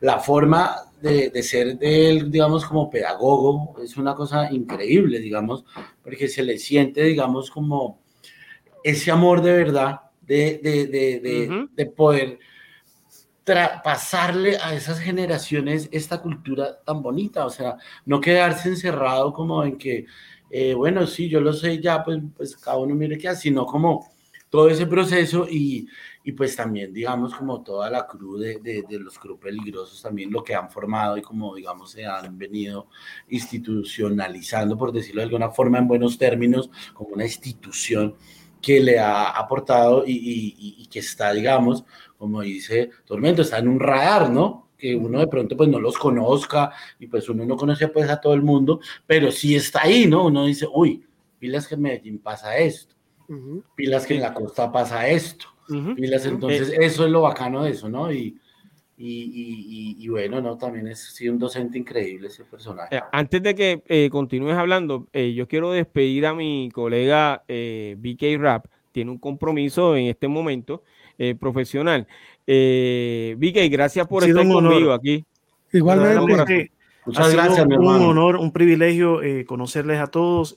La forma de, de, ser de él, digamos, como pedagogo, es una cosa increíble, digamos, porque se le siente, digamos, como ese amor de verdad, de, de, de, de poder pasarle a esas generaciones esta cultura tan bonita, o sea, no quedarse encerrado como en que, eh, bueno, sí, yo lo sé ya, pues, pues cada uno mire qué hace, sino como todo ese proceso y, y pues también, digamos, como toda la cruz de, de, de, los grupos peligrosos, también lo que han formado y como, digamos, se han venido institucionalizando, por decirlo de alguna forma, en buenos términos, como una institución que le ha aportado y, que está, digamos, como dice Tormento, está en un radar, ¿no? Que uno de pronto pues no los conozca y pues uno no conoce pues a todo el mundo, pero sí está ahí, ¿no? Uno dice, uy, pilas que en Medellín pasa esto, pilas que en la costa pasa esto, pilas, entonces eh, eso es lo bacano de eso, ¿no? Y, y, bueno, no, también es sí, un docente increíble ese personaje. Eh, antes de que eh, continúes hablando, eh, yo quiero despedir a mi colega BK Rap, tiene un compromiso en este momento profesional. BK, gracias por estar conmigo aquí. Igualmente, muchas gracias, mi hermano. Un honor, un privilegio conocerles a todos.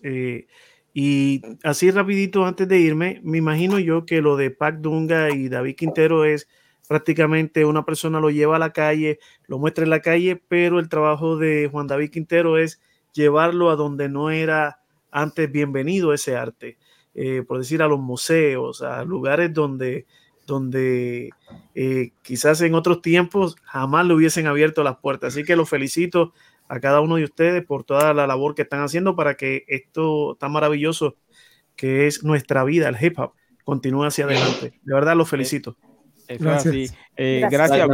y así rapidito antes de irme, me imagino yo que lo de Pac Dunga y David Quintero es prácticamente una persona lo lleva a la calle, lo muestra en la calle, pero el trabajo de Juan David Quintero es llevarlo a donde no era antes bienvenido ese arte, eh, por decir a los museos, a lugares donde, donde eh, quizás en otros tiempos jamás le hubiesen abierto las puertas. Así que los felicito a cada uno de ustedes por toda la labor que están haciendo para que esto tan maravilloso que es nuestra vida, el hip hop, continúe hacia adelante. De verdad los felicito gracias. Eh, gracias,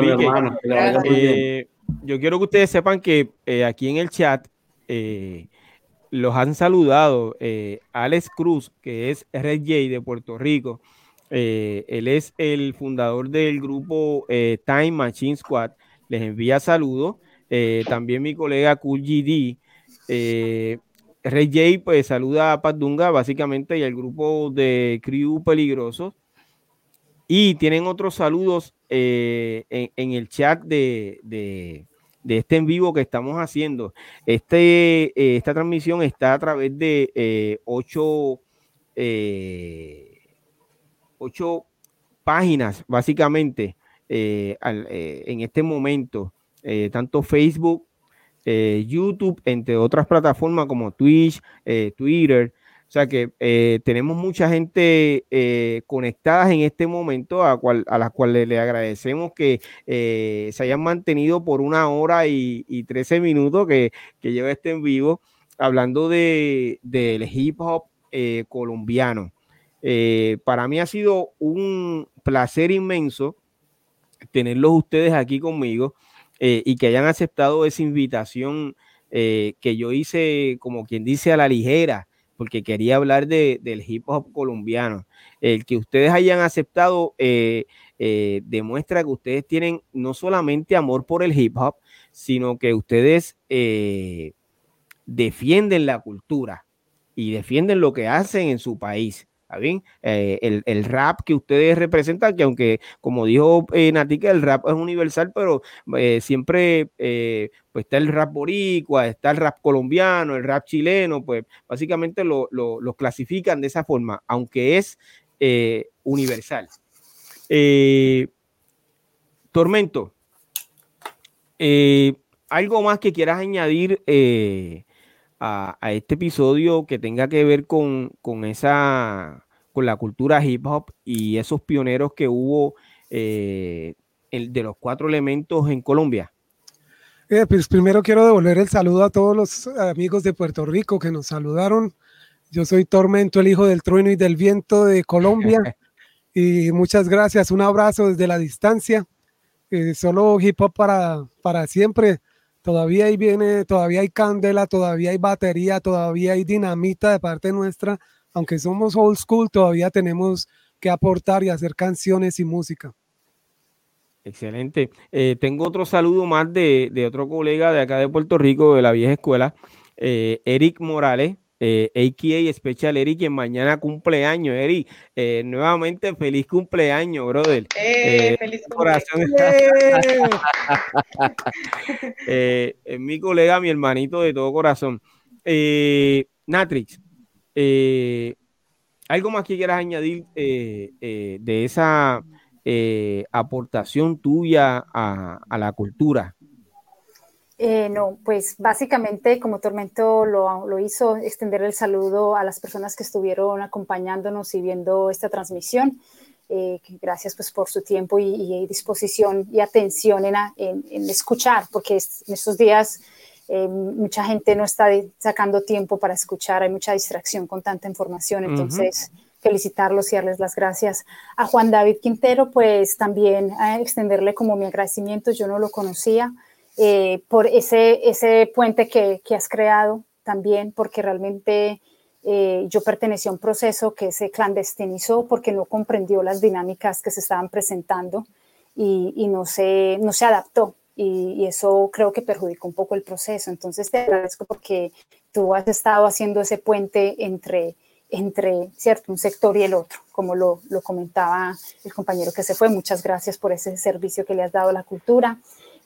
eh, yo quiero que ustedes sepan que eh, aquí en el chat los han saludado Alex Cruz, que es Red J de Puerto Rico. él es el fundador del grupo Time Machine Squad. Les envía saludos. también mi colega Cool GD. Red J pues saluda a Pat Dunga básicamente y al grupo de Crew Peligrosos. Y tienen otros saludos eh, en, el chat de, este en vivo que estamos haciendo. Este, eh, esta transmisión está a través de eh, ocho, ocho, páginas, básicamente, en este momento. tanto Facebook, YouTube, entre otras plataformas como Twitch, Twitter. O sea que eh, tenemos mucha gente eh, conectada en este momento a, cual, a las cuales le agradecemos que eh, se hayan mantenido por una hora y, y 13 minutos que, que, lleva este en vivo hablando del de, hip hop colombiano. para mí ha sido un placer inmenso tenerlos ustedes aquí conmigo y que hayan aceptado esa invitación que yo hice, como quien dice, a la ligera porque quería hablar de, del hip hop colombiano. El que ustedes hayan aceptado eh, eh, demuestra que ustedes tienen no solamente amor por el hip hop, sino que ustedes eh, defienden la cultura y defienden lo que hacen en su país bien? Eh, el, rap que ustedes representan, que aunque, como dijo eh, Natica, el rap es universal, pero eh, siempre pues está el rap boricua, está el rap colombiano, el rap chileno, pues básicamente lo, clasifican de esa forma, aunque es universal. Tormento, algo más que quieras añadir a, este episodio que tenga que ver con, esa con la cultura hip hop y esos pioneros que hubo eh, el, de los cuatro elementos en Colombia? Eh, pues primero quiero devolver el saludo a todos los amigos de Puerto Rico que nos saludaron. Yo soy Tormento, el hijo del trueno y del viento de Colombia. y muchas gracias. Un abrazo desde la distancia. Eh, solo hip hop para, para siempre. Todavía ahí viene, todavía hay candela, todavía hay batería, todavía hay dinamita de parte nuestra. Aunque somos old school, todavía tenemos que aportar y hacer canciones y música. Excelente. Eh, tengo otro saludo más de, otro colega de acá de Puerto Rico, de la vieja escuela, eh, Eric Morales, eh, AKA Special Eric, quien mañana cumpleaños. Eric, eh, nuevamente feliz cumpleaños, brother. Eh, feliz corazón. es mi colega, mi hermanito de todo corazón. Natrix, ¿algo más que quieras añadir de esa aportación tuya a la cultura? Eh, no, pues básicamente como Tormento lo, hizo, extender el saludo a las personas que estuvieron acompañándonos y viendo esta transmisión. Eh, gracias pues por su tiempo y, disposición y atención en, escuchar, porque en estos días eh, mucha gente no está sacando tiempo para escuchar, hay mucha distracción con tanta información, entonces felicitarlos y darles las gracias. A Juan David Quintero, pues también extenderle como mi agradecimiento, yo no lo conocía. Eh, por ese, ese puente que, que, has creado también, porque realmente eh, yo pertenecí a un proceso que se clandestinizó porque no comprendió las dinámicas que se estaban presentando y, y no, se, no se adaptó. Y, y, eso creo que perjudicó un poco el proceso. Entonces te agradezco porque tú has estado haciendo ese puente entre, entre cierto un sector y el otro, como lo, lo, comentaba el compañero que se fue. Muchas gracias por ese servicio que le has dado a la cultura.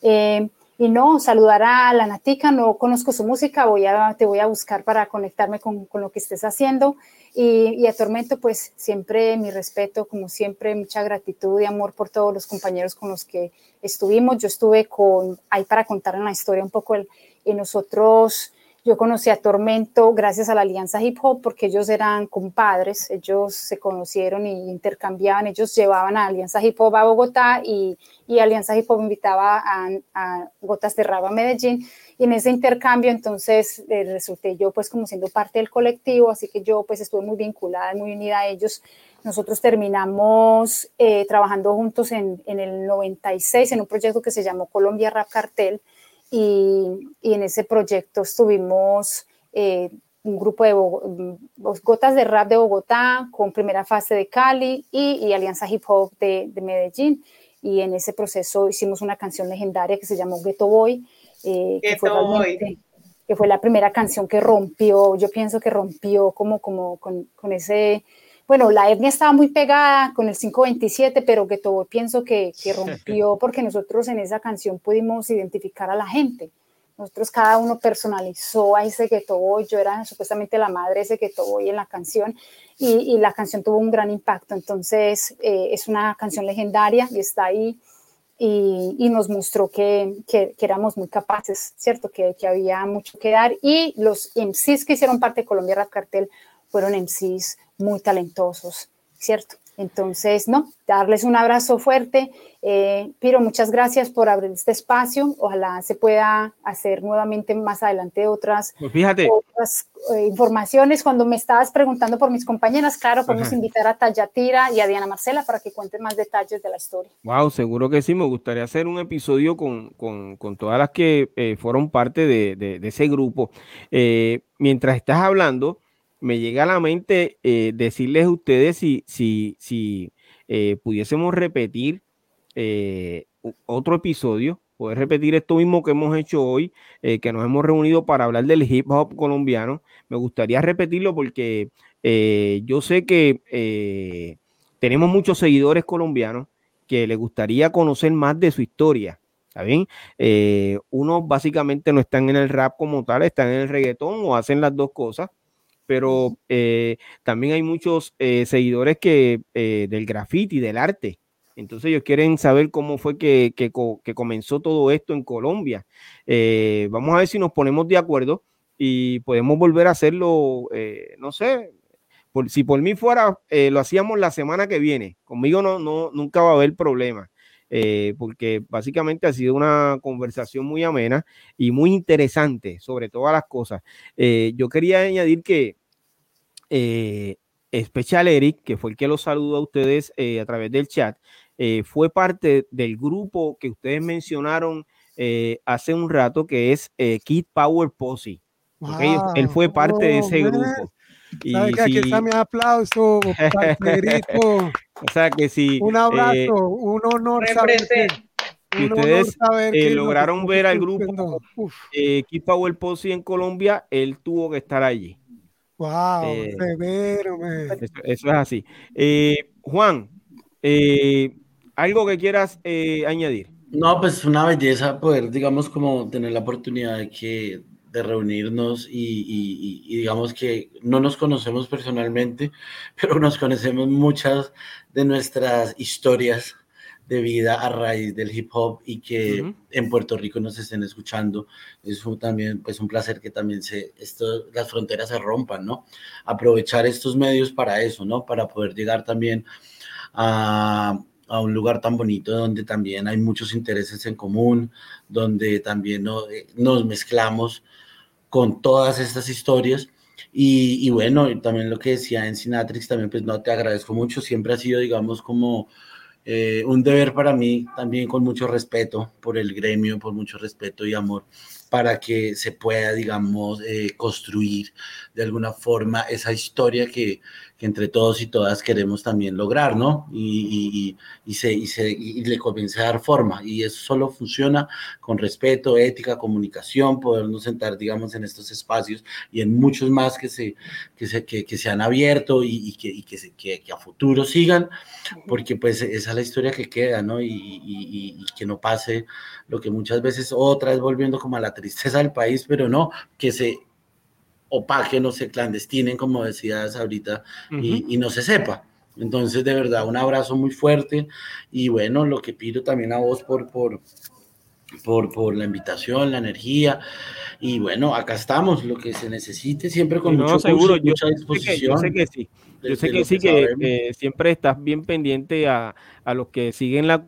Eh, y no, saludar a la Natica, no conozco su música, voy a, te voy a buscar para conectarme con, con lo que estés haciendo. Y, y, a Tormento, pues siempre mi respeto, como siempre, mucha gratitud y amor por todos los compañeros con los que estuvimos. Yo estuve con, ahí para contar una historia un poco, el, en nosotros yo conocí a Tormento gracias a la Alianza Hip Hop porque ellos eran compadres, ellos se conocieron y intercambiaban, ellos llevaban a Alianza Hip Hop a Bogotá y, y Alianza Hip Hop invitaba a, a Gotas de Raba a Medellín y en ese intercambio entonces eh, resulté yo pues como siendo parte del colectivo, así que yo pues estuve muy vinculada, muy unida a ellos. Nosotros terminamos eh, trabajando juntos en, en el 96 en un proyecto que se llamó Colombia Rap Cartel, y, en ese proyecto estuvimos eh, un grupo de gotas de rap de Bogotá con primera fase de Cali y, Alianza Hip Hop de, Medellín. Y en ese proceso hicimos una canción legendaria que se llamó Ghetto Boy, eh, que, fue que, fue la primera canción que rompió, yo pienso que rompió como, como con, con ese bueno, la etnia estaba muy pegada con el 527, pero que todo pienso que, que rompió porque nosotros en esa canción pudimos identificar a la gente. Nosotros cada uno personalizó a ese que Boy, yo era supuestamente la madre de ese que Boy en la canción y, y, la canción tuvo un gran impacto. Entonces eh, es una canción legendaria y está ahí y, y nos mostró que, que, que, éramos muy capaces, ¿cierto? Que, que había mucho que dar y los MCs que hicieron parte de Colombia Rap Cartel fueron MCs muy talentosos, ¿cierto? Entonces, no, darles un abrazo fuerte. Eh, Piro, muchas gracias por abrir este espacio. Ojalá se pueda hacer nuevamente más adelante otras, pues fíjate. otras eh, informaciones. Cuando me estabas preguntando por mis compañeras, claro, podemos invitar a Tayatira y a Diana Marcela para que cuenten más detalles de la historia. Wow, seguro que sí. Me gustaría hacer un episodio con, con, con todas las que eh, fueron parte de, de, de ese grupo. mientras estás hablando, me llega a la mente eh, decirles a ustedes si, si, si eh, pudiésemos repetir eh, otro episodio, poder repetir esto mismo que hemos hecho hoy, que nos hemos reunido para hablar del hip hop colombiano. Me gustaría repetirlo porque yo sé que tenemos muchos seguidores colombianos que les gustaría conocer más de su historia. ¿Está bien? unos básicamente no están en el rap como tal, están en el reggaetón o hacen las dos cosas pero eh, también hay muchos eh, seguidores que eh, del graffiti, del arte. Entonces ellos quieren saber cómo fue que, comenzó todo esto en Colombia. vamos a ver si nos ponemos de acuerdo y podemos volver a hacerlo, no sé, por, si por mí fuera, lo hacíamos la semana que viene. Conmigo no, no nunca va a haber problema. Porque básicamente ha sido una conversación muy amena y muy interesante sobre todas las cosas. yo quería añadir que eh, Special Eric, que fue el que los saludó a ustedes eh, a través del chat, eh, fue parte del grupo que ustedes mencionaron eh, hace un rato, que es Kid Power Posse. Él fue parte de ese oh, grupo. Y aquí está mi aplauso, o sea que sí. Un abrazo, un honor. Saber que, ustedes lograron ver al grupo Kid Power Posse en Colombia, él tuvo que estar allí. Wow, eh, severo, eso, eso, es así. Eh, Juan, eh, ¿algo que quieras añadir? No, pues una belleza poder, digamos, como tener la oportunidad de que de reunirnos y, y, digamos que no nos conocemos personalmente, pero nos conocemos muchas de nuestras historias de vida a raíz del hip hop y que en Puerto Rico nos estén escuchando. Es también pues un placer que también se, esto, las fronteras se rompan, ¿no? Aprovechar estos medios para eso, ¿no? Para poder llegar también a, a un lugar tan bonito donde también hay muchos intereses en común, donde también no, eh, nos mezclamos con todas estas historias. Y, bueno, también lo que decía en Sinatrix, también pues no te agradezco mucho, siempre ha sido, digamos, como eh, un deber para mí también con mucho respeto por el gremio, por mucho respeto y amor, para que se pueda, digamos, eh, construir de alguna forma esa historia que, que entre todos y todas queremos también lograr, ¿no? Y, y, y se, y, se, le comience a dar forma. Y eso solo funciona con respeto, ética, comunicación, podernos sentar, digamos, en estos espacios y en muchos más que se, que se, que, que se han abierto y, que, que, se, que, a futuro sigan, porque pues esa es la historia que queda, ¿no? Y, que no pase lo que muchas veces otra vez volviendo como a la tristeza del país, pero no, que se opaque, no se clandestinen, como decías ahorita, y, no se sepa. Entonces, de verdad, un abrazo muy fuerte y bueno, lo que pido también a vos por, por, por, por la invitación, la energía y bueno, acá estamos, lo que se necesite, siempre con mucho seguro, mucha disposición. yo sé que sí, yo sé que sí, que, siempre estás bien pendiente a, a los que siguen la...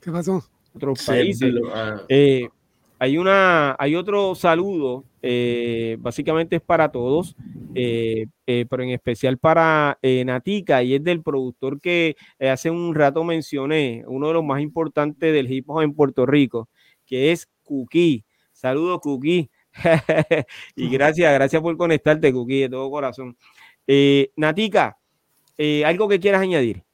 ¿Qué pasó? Otros países. Ah. Eh, hay, una, hay otro saludo, eh, básicamente es para todos, eh, eh, pero en especial para Natica, y es del productor que hace un rato mencioné, uno de los más importantes del hip hop en Puerto Rico, que es Kuki. Saludos, Kuki. y gracias, gracias por conectarte, Kuki, de todo corazón. Natica, ¿algo que quieras añadir?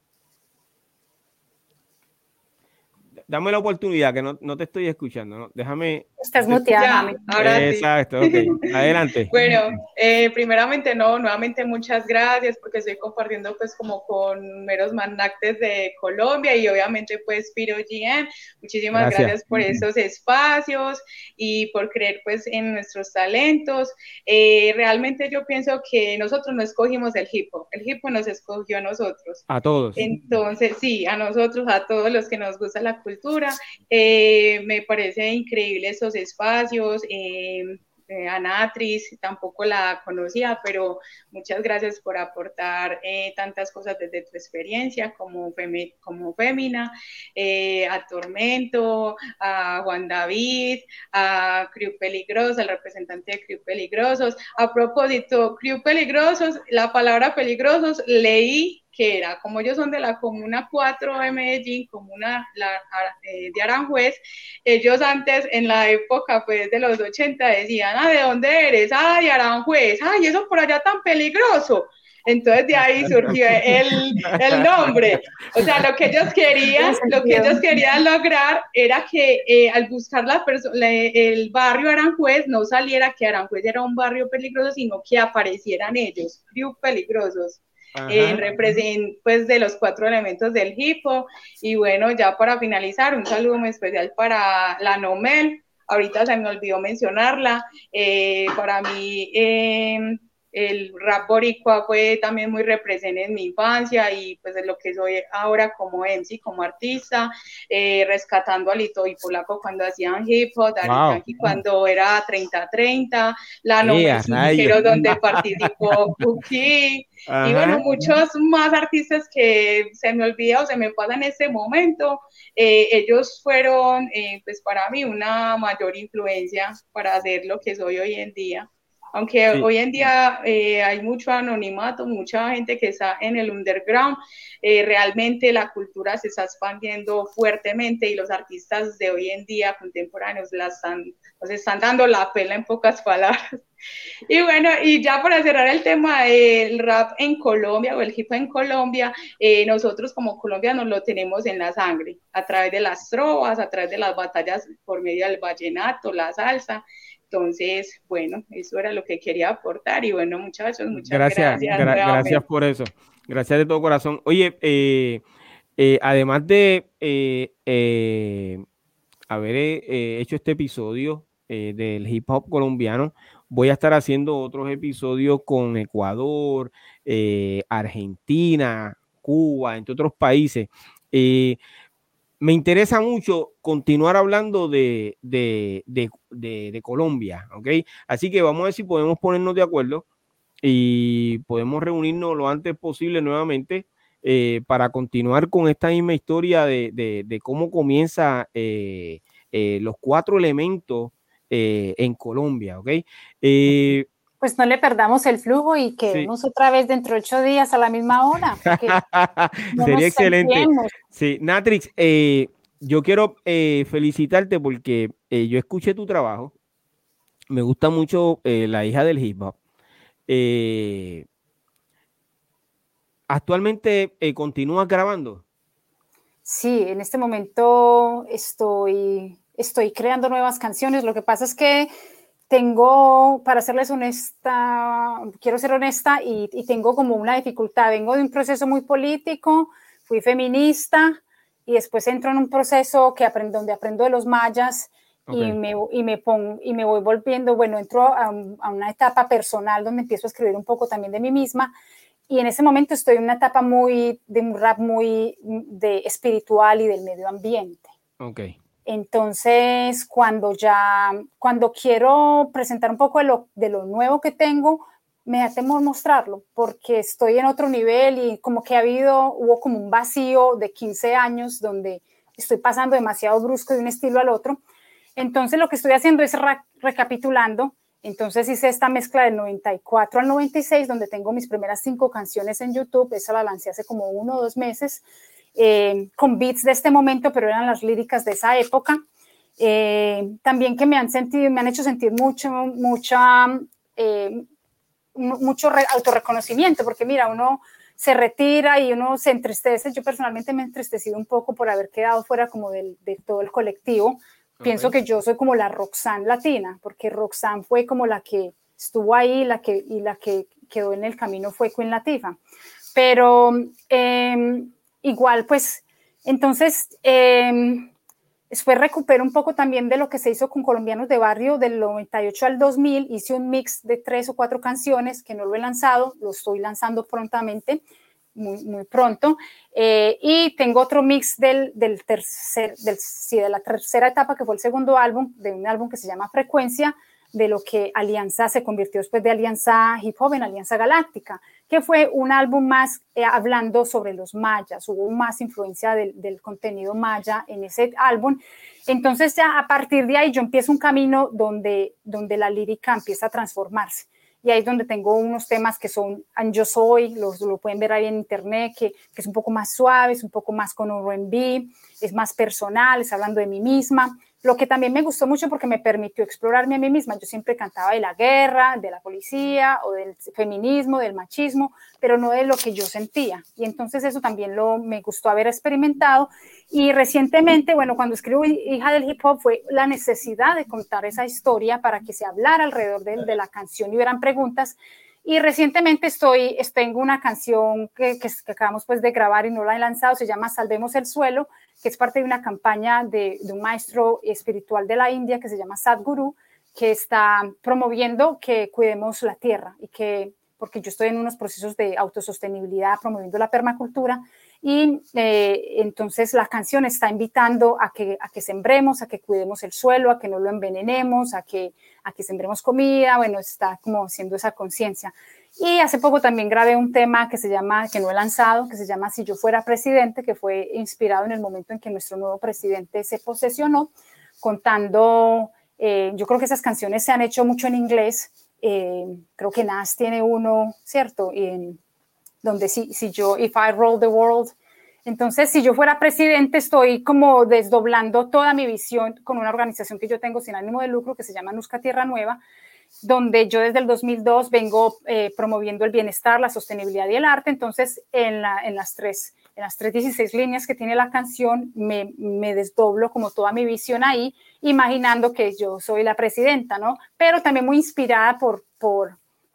Dame la oportunidad, que no, no te estoy escuchando. ¿no? Déjame. Estás muteada. ahora Exacto, ok. Adelante. bueno, eh, primeramente, no, nuevamente muchas gracias porque estoy compartiendo pues como con meros manactes de Colombia y obviamente pues Piro GM. Muchísimas gracias, por esos espacios y por creer pues en nuestros talentos. Eh, realmente yo pienso que nosotros no escogimos el hip hop, el hip hop nos escogió a nosotros. A todos. Entonces, sí, a nosotros, a todos los que nos gusta la cultura. Eh, me parece increíble esos espacios. Eh, eh, tampoco la conocía, pero muchas gracias por aportar eh, tantas cosas desde tu experiencia como, como Fémina, eh, a Tormento, a Juan David, a Crew Peligrosos, al representante de Crew Peligrosos. A propósito, Crew Peligrosos, la palabra peligrosos, leí que era, como ellos son de la Comuna 4 de Medellín, Comuna eh, de Aranjuez, ellos antes, en la época pues de los 80, decían, ah, ¿de dónde eres? Ay, Aranjuez, ay, eso por allá tan peligroso. Entonces de ahí surgió el, el, nombre. O sea, lo que ellos querían, lo que ellos querían lograr era que eh, al buscar la el barrio Aranjuez no saliera que Aranjuez era un barrio peligroso, sino que aparecieran ellos, peligrosos en representación pues, de los cuatro elementos del hipo. Y bueno, ya para finalizar, un saludo muy especial para la Nomel. Ahorita se me olvidó mencionarla. Eh, para mí, eh, el rap boricua fue también muy represente en mi infancia y pues de lo que soy ahora como MC, como artista, eh, rescatando a Lito y Polaco cuando hacían hip hop, wow. cuando era 30-30, la nombre donde participó Uki, y bueno, muchos más artistas que se me olvida o se me pasa en este momento, eh, ellos fueron eh, pues para mí una mayor influencia para hacer lo que soy hoy en día. Aunque hoy en día eh, hay mucho anonimato, mucha gente que está en el underground, eh, realmente la cultura se está expandiendo fuertemente y los artistas de hoy en día contemporáneos la están, están dando la pela en pocas palabras. Y bueno, y ya para cerrar el tema del rap en Colombia o el hip hop en Colombia, eh, nosotros como colombianos lo tenemos en la sangre, a través de las trovas, a través de las batallas por medio del vallenato, la salsa. Entonces, bueno, eso era lo que quería aportar y bueno, muchachos, muchas gracias. Gracias, gracias por eso. Gracias de todo corazón. Oye, eh, eh, además de eh, haber hecho este episodio del hip hop colombiano, voy a estar haciendo otros episodios con Ecuador, Argentina, Cuba, entre otros países me interesa mucho continuar hablando de, Colombia, ¿ok? Así que vamos a ver si podemos ponernos de acuerdo y podemos reunirnos lo antes posible nuevamente eh, para continuar con esta misma historia de, cómo comienza eh, eh, los cuatro elementos en Colombia, ¿ok? Pues no le perdamos el flujo y quedemos otra vez dentro de ocho días a la misma hora. Sería excelente. Sí, Natrix, eh, yo quiero eh, felicitarte porque eh, yo escuché tu trabajo. Me gusta mucho la hija del hip hop. ¿Actualmente continúas grabando? Sí, en este momento estoy, estoy creando nuevas canciones. Lo que pasa es que tengo, para serles honesta, quiero ser honesta y, tengo como una dificultad. Vengo de un proceso muy político, fui feminista y después entro en un proceso que aprendo, donde aprendo de los mayas y, me, y, me pongo, y me voy volviendo, bueno, entro a, una etapa personal donde empiezo a escribir un poco también de mí misma y en ese momento estoy en una etapa muy de un rap muy de espiritual y del medio ambiente. Okay. Entonces, cuando ya, cuando quiero presentar un poco de lo, de lo nuevo que tengo, me da temor mostrarlo porque estoy en otro nivel y como que ha habido, hubo como un vacío de 15 años donde estoy pasando demasiado brusco de un estilo al otro. Entonces, lo que estoy haciendo es recapitulando. Entonces hice esta mezcla del 94 al 96, donde tengo mis primeras cinco canciones en YouTube. Esa la lancé hace como uno o dos meses. Eh, con beats de este momento, pero eran las líricas de esa época. Eh, también que me han sentido, me han hecho sentir mucho, mucha, eh, mucho autorreconocimiento, porque mira, uno se retira y uno se entristece. Yo personalmente me he entristecido un poco por haber quedado fuera como del, de todo el colectivo. Pienso que yo soy como la Roxanne latina, porque Roxanne fue como la que estuvo ahí la que, y la que quedó en el camino fue Queen Latifah. Pero eh, igual, pues, entonces, eh, después recupero un poco también de lo que se hizo con Colombianos de Barrio del 98 al 2000, hice un mix de tres o cuatro canciones que no lo he lanzado, lo estoy lanzando prontamente, muy, muy pronto, eh, y tengo otro mix del, del tercer, del, sí, de la tercera etapa, que fue el segundo álbum, de un álbum que se llama Frecuencia, de lo que Alianza se convirtió después de Alianza Hip Hop en Alianza Galáctica, fue un álbum más eh, hablando sobre los mayas, hubo más influencia del, del, contenido maya en ese álbum. Entonces ya a partir de ahí yo empiezo un camino donde, donde la lírica empieza a transformarse. Y ahí es donde tengo unos temas que son Yo Soy, los, lo pueden ver ahí en internet, que, que es un poco más suave, es un poco más con R&B, es más personal, es hablando de mí misma lo que también me gustó mucho porque me permitió explorarme a mí misma. Yo siempre cantaba de la guerra, de la policía o del feminismo, del machismo, pero no de lo que yo sentía. Y entonces eso también lo me gustó haber experimentado. Y recientemente, bueno, cuando escribo Hija del Hip Hop fue la necesidad de contar esa historia para que se hablara alrededor de, la canción y hubieran preguntas. Y recientemente estoy, tengo una canción que, que, que, acabamos pues de grabar y no la he lanzado, se llama Salvemos el Suelo, que es parte de una campaña de, un maestro espiritual de la India que se llama Sadhguru, que está promoviendo que cuidemos la tierra y que, porque yo estoy en unos procesos de autosostenibilidad promoviendo la permacultura, y eh, entonces la canción está invitando a que, a que sembremos, a que cuidemos el suelo, a que no lo envenenemos, a que, a que sembremos comida, bueno, está como haciendo esa conciencia. Y hace poco también grabé un tema que se llama, que no he lanzado, que se llama Si yo fuera presidente, que fue inspirado en el momento en que nuestro nuevo presidente se posesionó, contando, eh, yo creo que esas canciones se han hecho mucho en inglés, eh, creo que Nas tiene uno, ¿cierto? En, donde si, si yo, if I roll the world, entonces si yo fuera presidente estoy como desdoblando toda mi visión con una organización que yo tengo sin ánimo de lucro que se llama Nusca Tierra Nueva, donde yo desde el 2002 vengo eh, promoviendo el bienestar, la sostenibilidad y el arte. Entonces, en, la, en las tres en las 316 líneas que tiene la canción, me, me, desdoblo como toda mi visión ahí, imaginando que yo soy la presidenta, ¿no? Pero también muy inspirada por,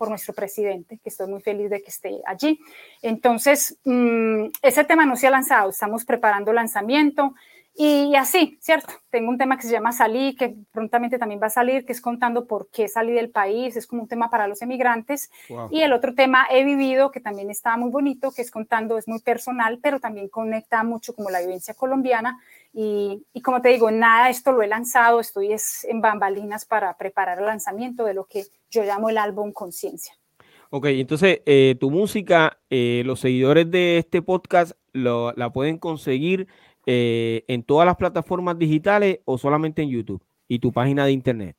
nuestro presidente, que estoy muy feliz de que esté allí. Entonces, mmm, ese tema no se ha lanzado, estamos preparando lanzamiento y así, ¿cierto? Tengo un tema que se llama Salí, que prontamente también va a salir, que es contando por qué salí del país, es como un tema para los emigrantes. Wow. Y el otro tema, He vivido, que también está muy bonito, que es contando, es muy personal, pero también conecta mucho como la vivencia colombiana y, y, como te digo, nada, esto lo he lanzado, estoy es en bambalinas para preparar el lanzamiento de lo que yo llamo el álbum Conciencia. Ok, entonces eh, tu música, eh, los seguidores de este podcast lo, la pueden conseguir eh, en todas las plataformas digitales o solamente en YouTube y tu página de internet.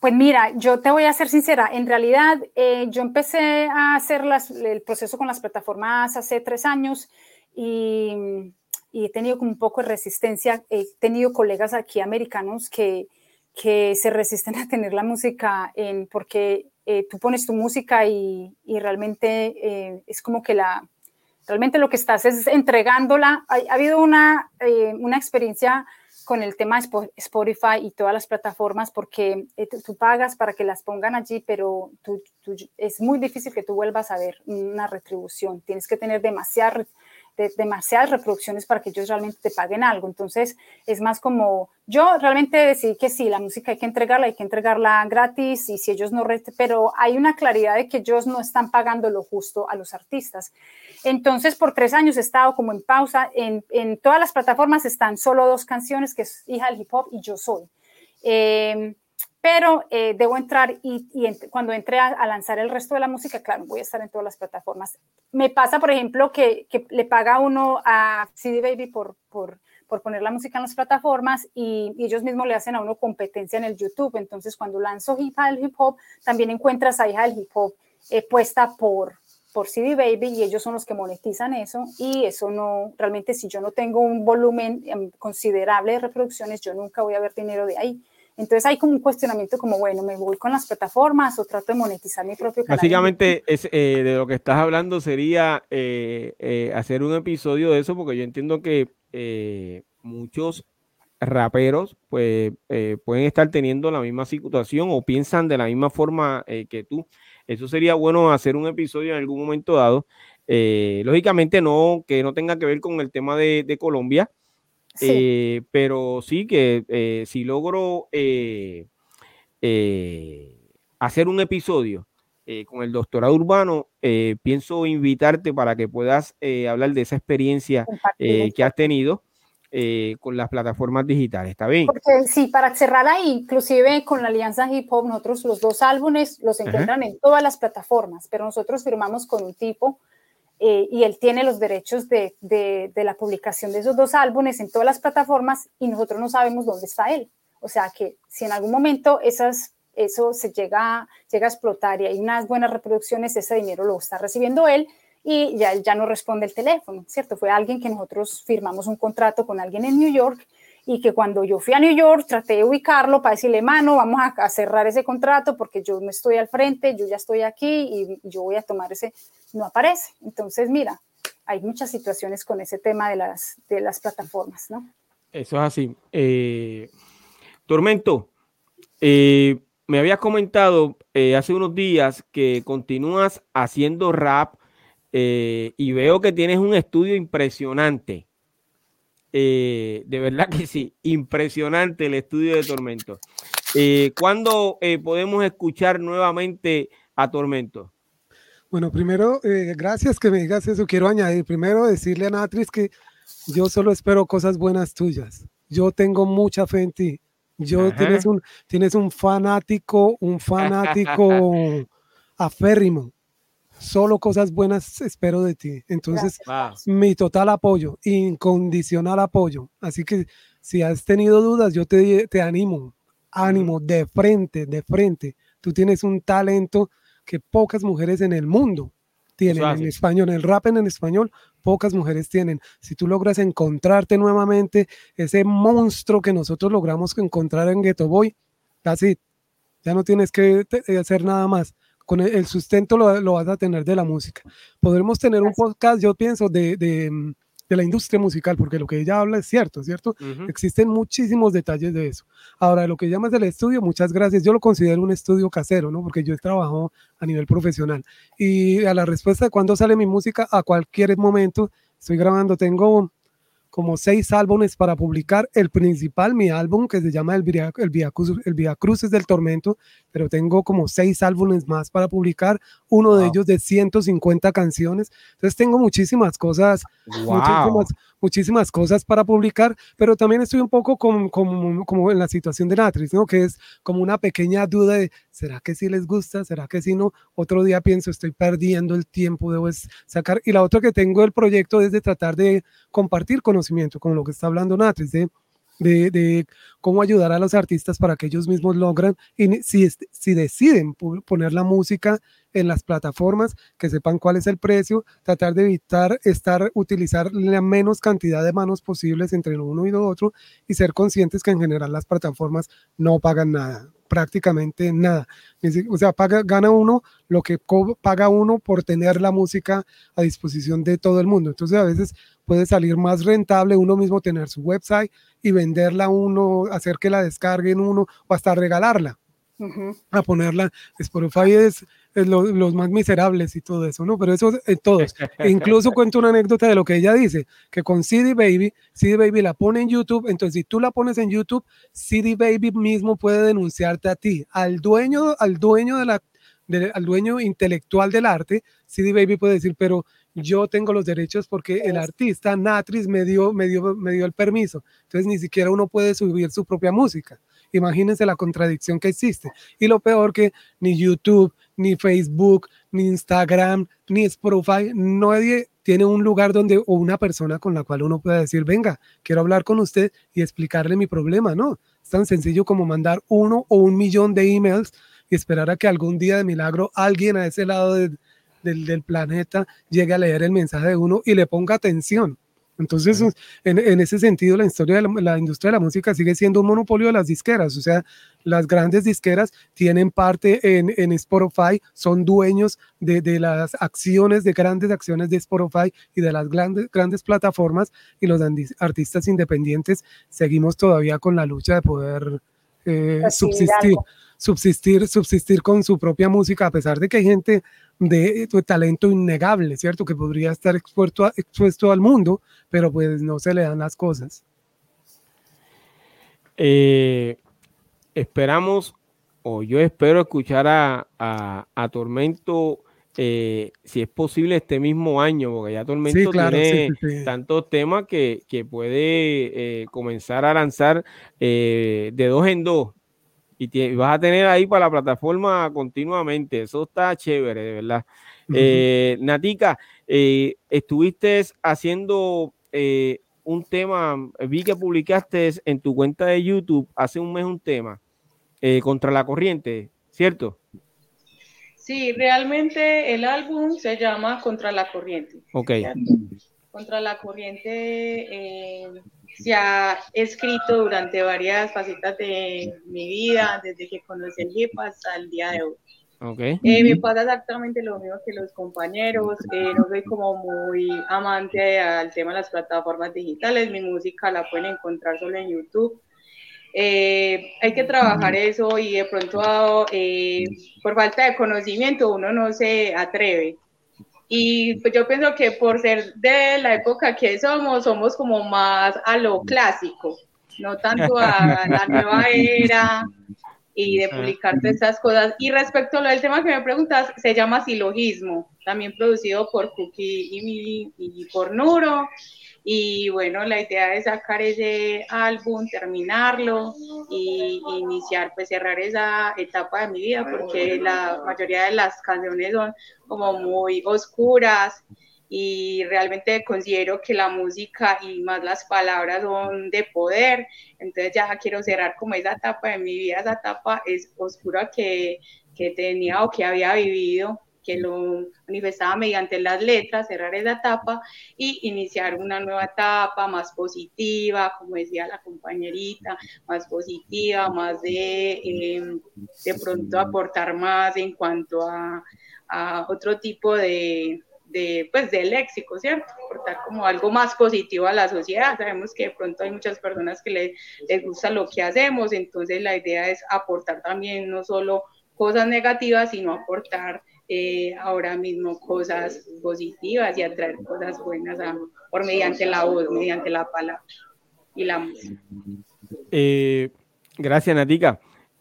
Pues mira, yo te voy a ser sincera, en realidad eh, yo empecé a hacer las, el proceso con las plataformas hace tres años y y he tenido como un poco de resistencia. He tenido colegas aquí americanos que, que se resisten a tener la música en, porque eh, tú pones tu música y, y realmente eh, es como que la, realmente lo que estás es entregándola. Ha, ha habido una, eh, una experiencia con el tema de Spotify y todas las plataformas porque eh, tú pagas para que las pongan allí, pero tú, tú, es muy difícil que tú vuelvas a ver una retribución. Tienes que tener demasiada de demasiadas reproducciones para que ellos realmente te paguen algo. Entonces, es más como, yo realmente decidí que sí, la música hay que entregarla, hay que entregarla gratis y si ellos no, pero hay una claridad de que ellos no están pagando lo justo a los artistas. Entonces, por tres años he estado como en pausa, en, todas las plataformas están solo dos canciones, que es Hija del Hip Hop y Yo Soy. Eh, pero eh, debo entrar y, cuando entre a, lanzar el resto de la música, claro, voy a estar en todas las plataformas. Me pasa, por ejemplo, que, le paga uno a CD Baby por, poner la música en las plataformas y, y, ellos mismos le hacen a uno competencia en el YouTube. Entonces, cuando lanzo Hija del Hip Hop, también encuentras a Hija del Hip Hop eh, puesta por, por CD Baby y ellos son los que monetizan eso y eso no, realmente si yo no tengo un volumen eh, considerable de reproducciones, yo nunca voy a ver dinero de ahí. Entonces hay como un cuestionamiento como, bueno, ¿me voy con las plataformas o trato de monetizar mi propio canal? Básicamente es, eh, de lo que estás hablando sería eh, eh, hacer un episodio de eso porque yo entiendo que eh, muchos raperos pues pueden estar teniendo la misma situación o piensan de la misma forma que tú. Eso sería bueno hacer un episodio en algún momento dado. lógicamente no, que no tenga que ver con el tema de, de Colombia, Sí. Eh, pero sí que eh, si logro eh, eh hacer un episodio eh, con el doctorado urbano, pienso invitarte para que puedas hablar de esa experiencia que has tenido eh, con las plataformas digitales. ¿Está bien? Porque sí, para cerrar ahí, inclusive con la Alianza Hip Hop, nosotros los dos álbumes los encuentran en todas las plataformas, pero nosotros firmamos con un tipo eh, y él tiene los derechos de, de, la publicación de esos dos álbumes en todas las plataformas y nosotros no sabemos dónde está él. O sea que si en algún momento esas, eso se llega, llega a explotar y hay unas buenas reproducciones, ese dinero lo está recibiendo él y ya él ya no responde el teléfono, ¿cierto? Fue alguien que nosotros firmamos un contrato con alguien en New York y que cuando yo fui a New York traté de ubicarlo para decirle, mano, vamos a, cerrar ese contrato porque yo no estoy al frente, yo ya estoy aquí y yo voy a tomar ese, no aparece. Entonces, mira, hay muchas situaciones con ese tema de las, de las plataformas, ¿no? Eso es así. Eh, Tormento, eh, me habías comentado eh, hace unos días que continúas haciendo rap y veo que tienes un estudio impresionante. de verdad que sí, impresionante el estudio de Tormento. ¿Cuándo podemos escuchar nuevamente a Tormento? Bueno, primero, eh, gracias que me digas eso. Quiero añadir, primero decirle a Natris que yo solo espero cosas buenas tuyas. Yo tengo mucha fe en ti. Yo tienes un, tienes un fanático, un fanático aférrimo. Solo cosas buenas espero de ti. Entonces, mi total apoyo, incondicional apoyo. Así que si has tenido dudas, yo te, te animo, ánimo, de frente, de frente. Tú tienes un talento que pocas mujeres en el mundo tienen en español, el rap en español, pocas mujeres tienen. Si tú logras encontrarte nuevamente ese monstruo que nosotros logramos encontrar en Ghetto Boy, así, ya no tienes que hacer nada más. Con el, sustento lo, vas a tener de la música. Podremos tener un podcast, yo pienso, de, de de la industria musical, porque lo que ella habla es cierto, ¿cierto? Existen muchísimos detalles de eso. Ahora, lo que llamas del estudio, muchas gracias. Yo lo considero un estudio casero, ¿no? Porque yo he trabajado a nivel profesional. Y a la respuesta de cuándo sale mi música, a cualquier momento, estoy grabando, tengo como seis álbumes para publicar. El principal, mi álbum, que se llama El Via, el Via, el Via Cruces del Tormento, pero tengo como seis álbumes más para publicar, uno de ellos de 150 canciones. Entonces tengo muchísimas cosas, muchísimas, muchísimas cosas para publicar, pero también estoy un poco como, como, como en la situación de Natris, ¿no? Que es como una pequeña duda de, ¿será que sí les gusta? ¿Será que sí no? Otro día pienso, estoy perdiendo el tiempo, debo sacar. Y la otra que tengo el proyecto es de tratar de compartir conocimiento, con lo que está hablando Natris, de de, cómo ayudar a los artistas para que ellos mismos logran, y si, si deciden poner la música en las plataformas, que sepan cuál es el precio, tratar de evitar estar, utilizar la menos cantidad de manos posibles entre uno y lo otro, y ser conscientes que en general las plataformas no pagan nada prácticamente nada. O sea, paga, gana uno lo que paga uno por tener la música a disposición de todo el mundo. Entonces a veces puede salir más rentable uno mismo tener su website y venderla uno, hacer que la descarguen uno o hasta regalarla. A ponerla, Spotify es, los más miserables y todo eso, ¿no? Pero eso en todos. E incluso cuento una anécdota de lo que ella dice, que con CD Baby, CD Baby la pone en YouTube, entonces si tú la pones en YouTube, CD Baby mismo puede denunciarte a ti, al dueño, al dueño de la, al dueño intelectual del arte, CD Baby puede decir, pero yo tengo los derechos porque el artista Natris me dio, me dio, me dio el permiso. Entonces ni siquiera uno puede subir su propia música. Imagínense la contradicción que existe. Y lo peor que ni YouTube, ni Facebook, ni Instagram, ni Spotify, nadie tiene un lugar donde o una persona con la cual uno pueda decir, venga, quiero hablar con usted y explicarle mi problema, ¿no? Es tan sencillo como mandar uno o un millón de emails y esperar a que algún día de milagro alguien a ese lado del, del planeta llegue a leer el mensaje de uno y le ponga atención. Entonces, en, ese sentido, la historia de la, industria de la música sigue siendo un monopolio de las disqueras. O sea, las grandes disqueras tienen parte en, en Spotify, son dueños de, las acciones, de grandes acciones de Spotify y de las grandes, grandes plataformas. Y los artistas independientes seguimos todavía con la lucha de poder eh, subsistir subsistir, subsistir con su propia música, a pesar de que hay gente de, talento innegable, ¿cierto? Que podría estar expuesto, expuesto al mundo, pero pues no se le dan las cosas. Eh, esperamos, o yo espero escuchar a, a, Tormento eh, si es posible este mismo año, porque ya Tormento tiene tantos temas que, puede eh, comenzar a lanzar eh, de dos en dos. Y, vas a tener ahí para la plataforma continuamente. Eso está chévere, de verdad. Natica, estuviste haciendo un tema, vi que publicaste en tu cuenta de YouTube hace un mes un tema contra la corriente, ¿cierto? Sí, realmente el álbum se llama Contra la Corriente. Ok. Contra la Corriente eh, se ha escrito durante varias facetas de mi vida, desde que conocí el hip hasta el día de hoy. Okay. Eh, me pasa exactamente lo mismo que los compañeros. Eh, no soy como muy amante al tema de las plataformas digitales. Mi música la pueden encontrar solo en YouTube. Eh, hay que trabajar eso y de pronto eh, por falta de conocimiento uno no se atreve. Y pues yo pienso que por ser de la época que somos, somos como más a lo clásico, no tanto a la nueva era y de publicar todas estas cosas. Y respecto al tema que me preguntas, se llama Silogismo, también producido por Cookie y, y por Nuro. Y bueno, la idea es sacar ese álbum, terminarlo y, iniciar, pues cerrar esa etapa de mi vida, porque la mayoría de las canciones son como muy oscuras y realmente considero que la música y más las palabras son de poder, entonces ya quiero cerrar como esa etapa de mi vida, esa etapa es oscura que, que tenía o que había vivido que lo manifestaba mediante las letras, cerrar esa etapa y iniciar una nueva etapa más positiva, como decía la compañerita, más positiva, más de em, de pronto aportar más en cuanto a, a otro tipo de, de, pues, del léxico, ¿cierto? Aportar como algo más positivo a la sociedad. Sabemos que de pronto hay muchas personas que les, les gusta lo que hacemos, entonces la idea es aportar también no solo cosas negativas, sino aportar eh, ahora mismo cosas positivas y atraer cosas buenas por mediante la voz, mediante la palabra y la música. Eh, gracias, Natica.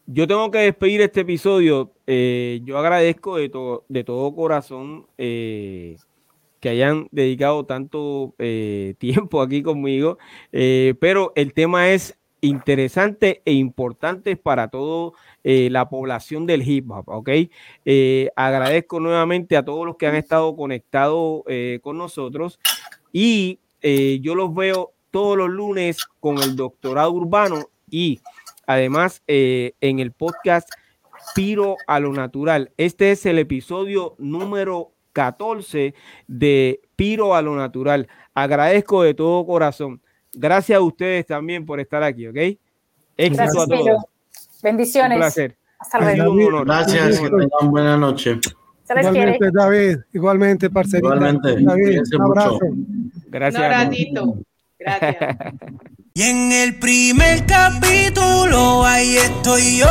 Yo tengo que despedir este episodio. Eh, yo agradezco de, de todo corazón que hayan dedicado tanto tiempo aquí conmigo, pero el tema es interesante e importante para todo eh, la población del hip hop, ¿ok? Eh, agradezco nuevamente a todos los que han estado conectados eh, con nosotros y yo los veo todos los lunes con el doctorado urbano y además en el podcast Piro a lo Natural. Este es el episodio número 14 de Piro a lo Natural. Agradezco de todo corazón. Gracias a ustedes también por estar aquí, ¿ok? Éxito a todos. Bendiciones. Un placer. Hasta luego. Gracias, que tengan buena noche. igualmente, David. Igualmente, parcerita. Igualmente. David, un abrazo. Gracias. Un Gracias. Y en el primer capítulo ahí estoy yo.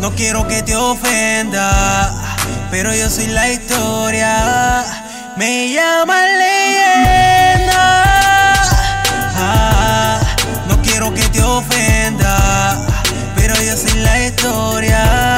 No quiero que te ofenda, pero yo soy la historia. Me llama historia.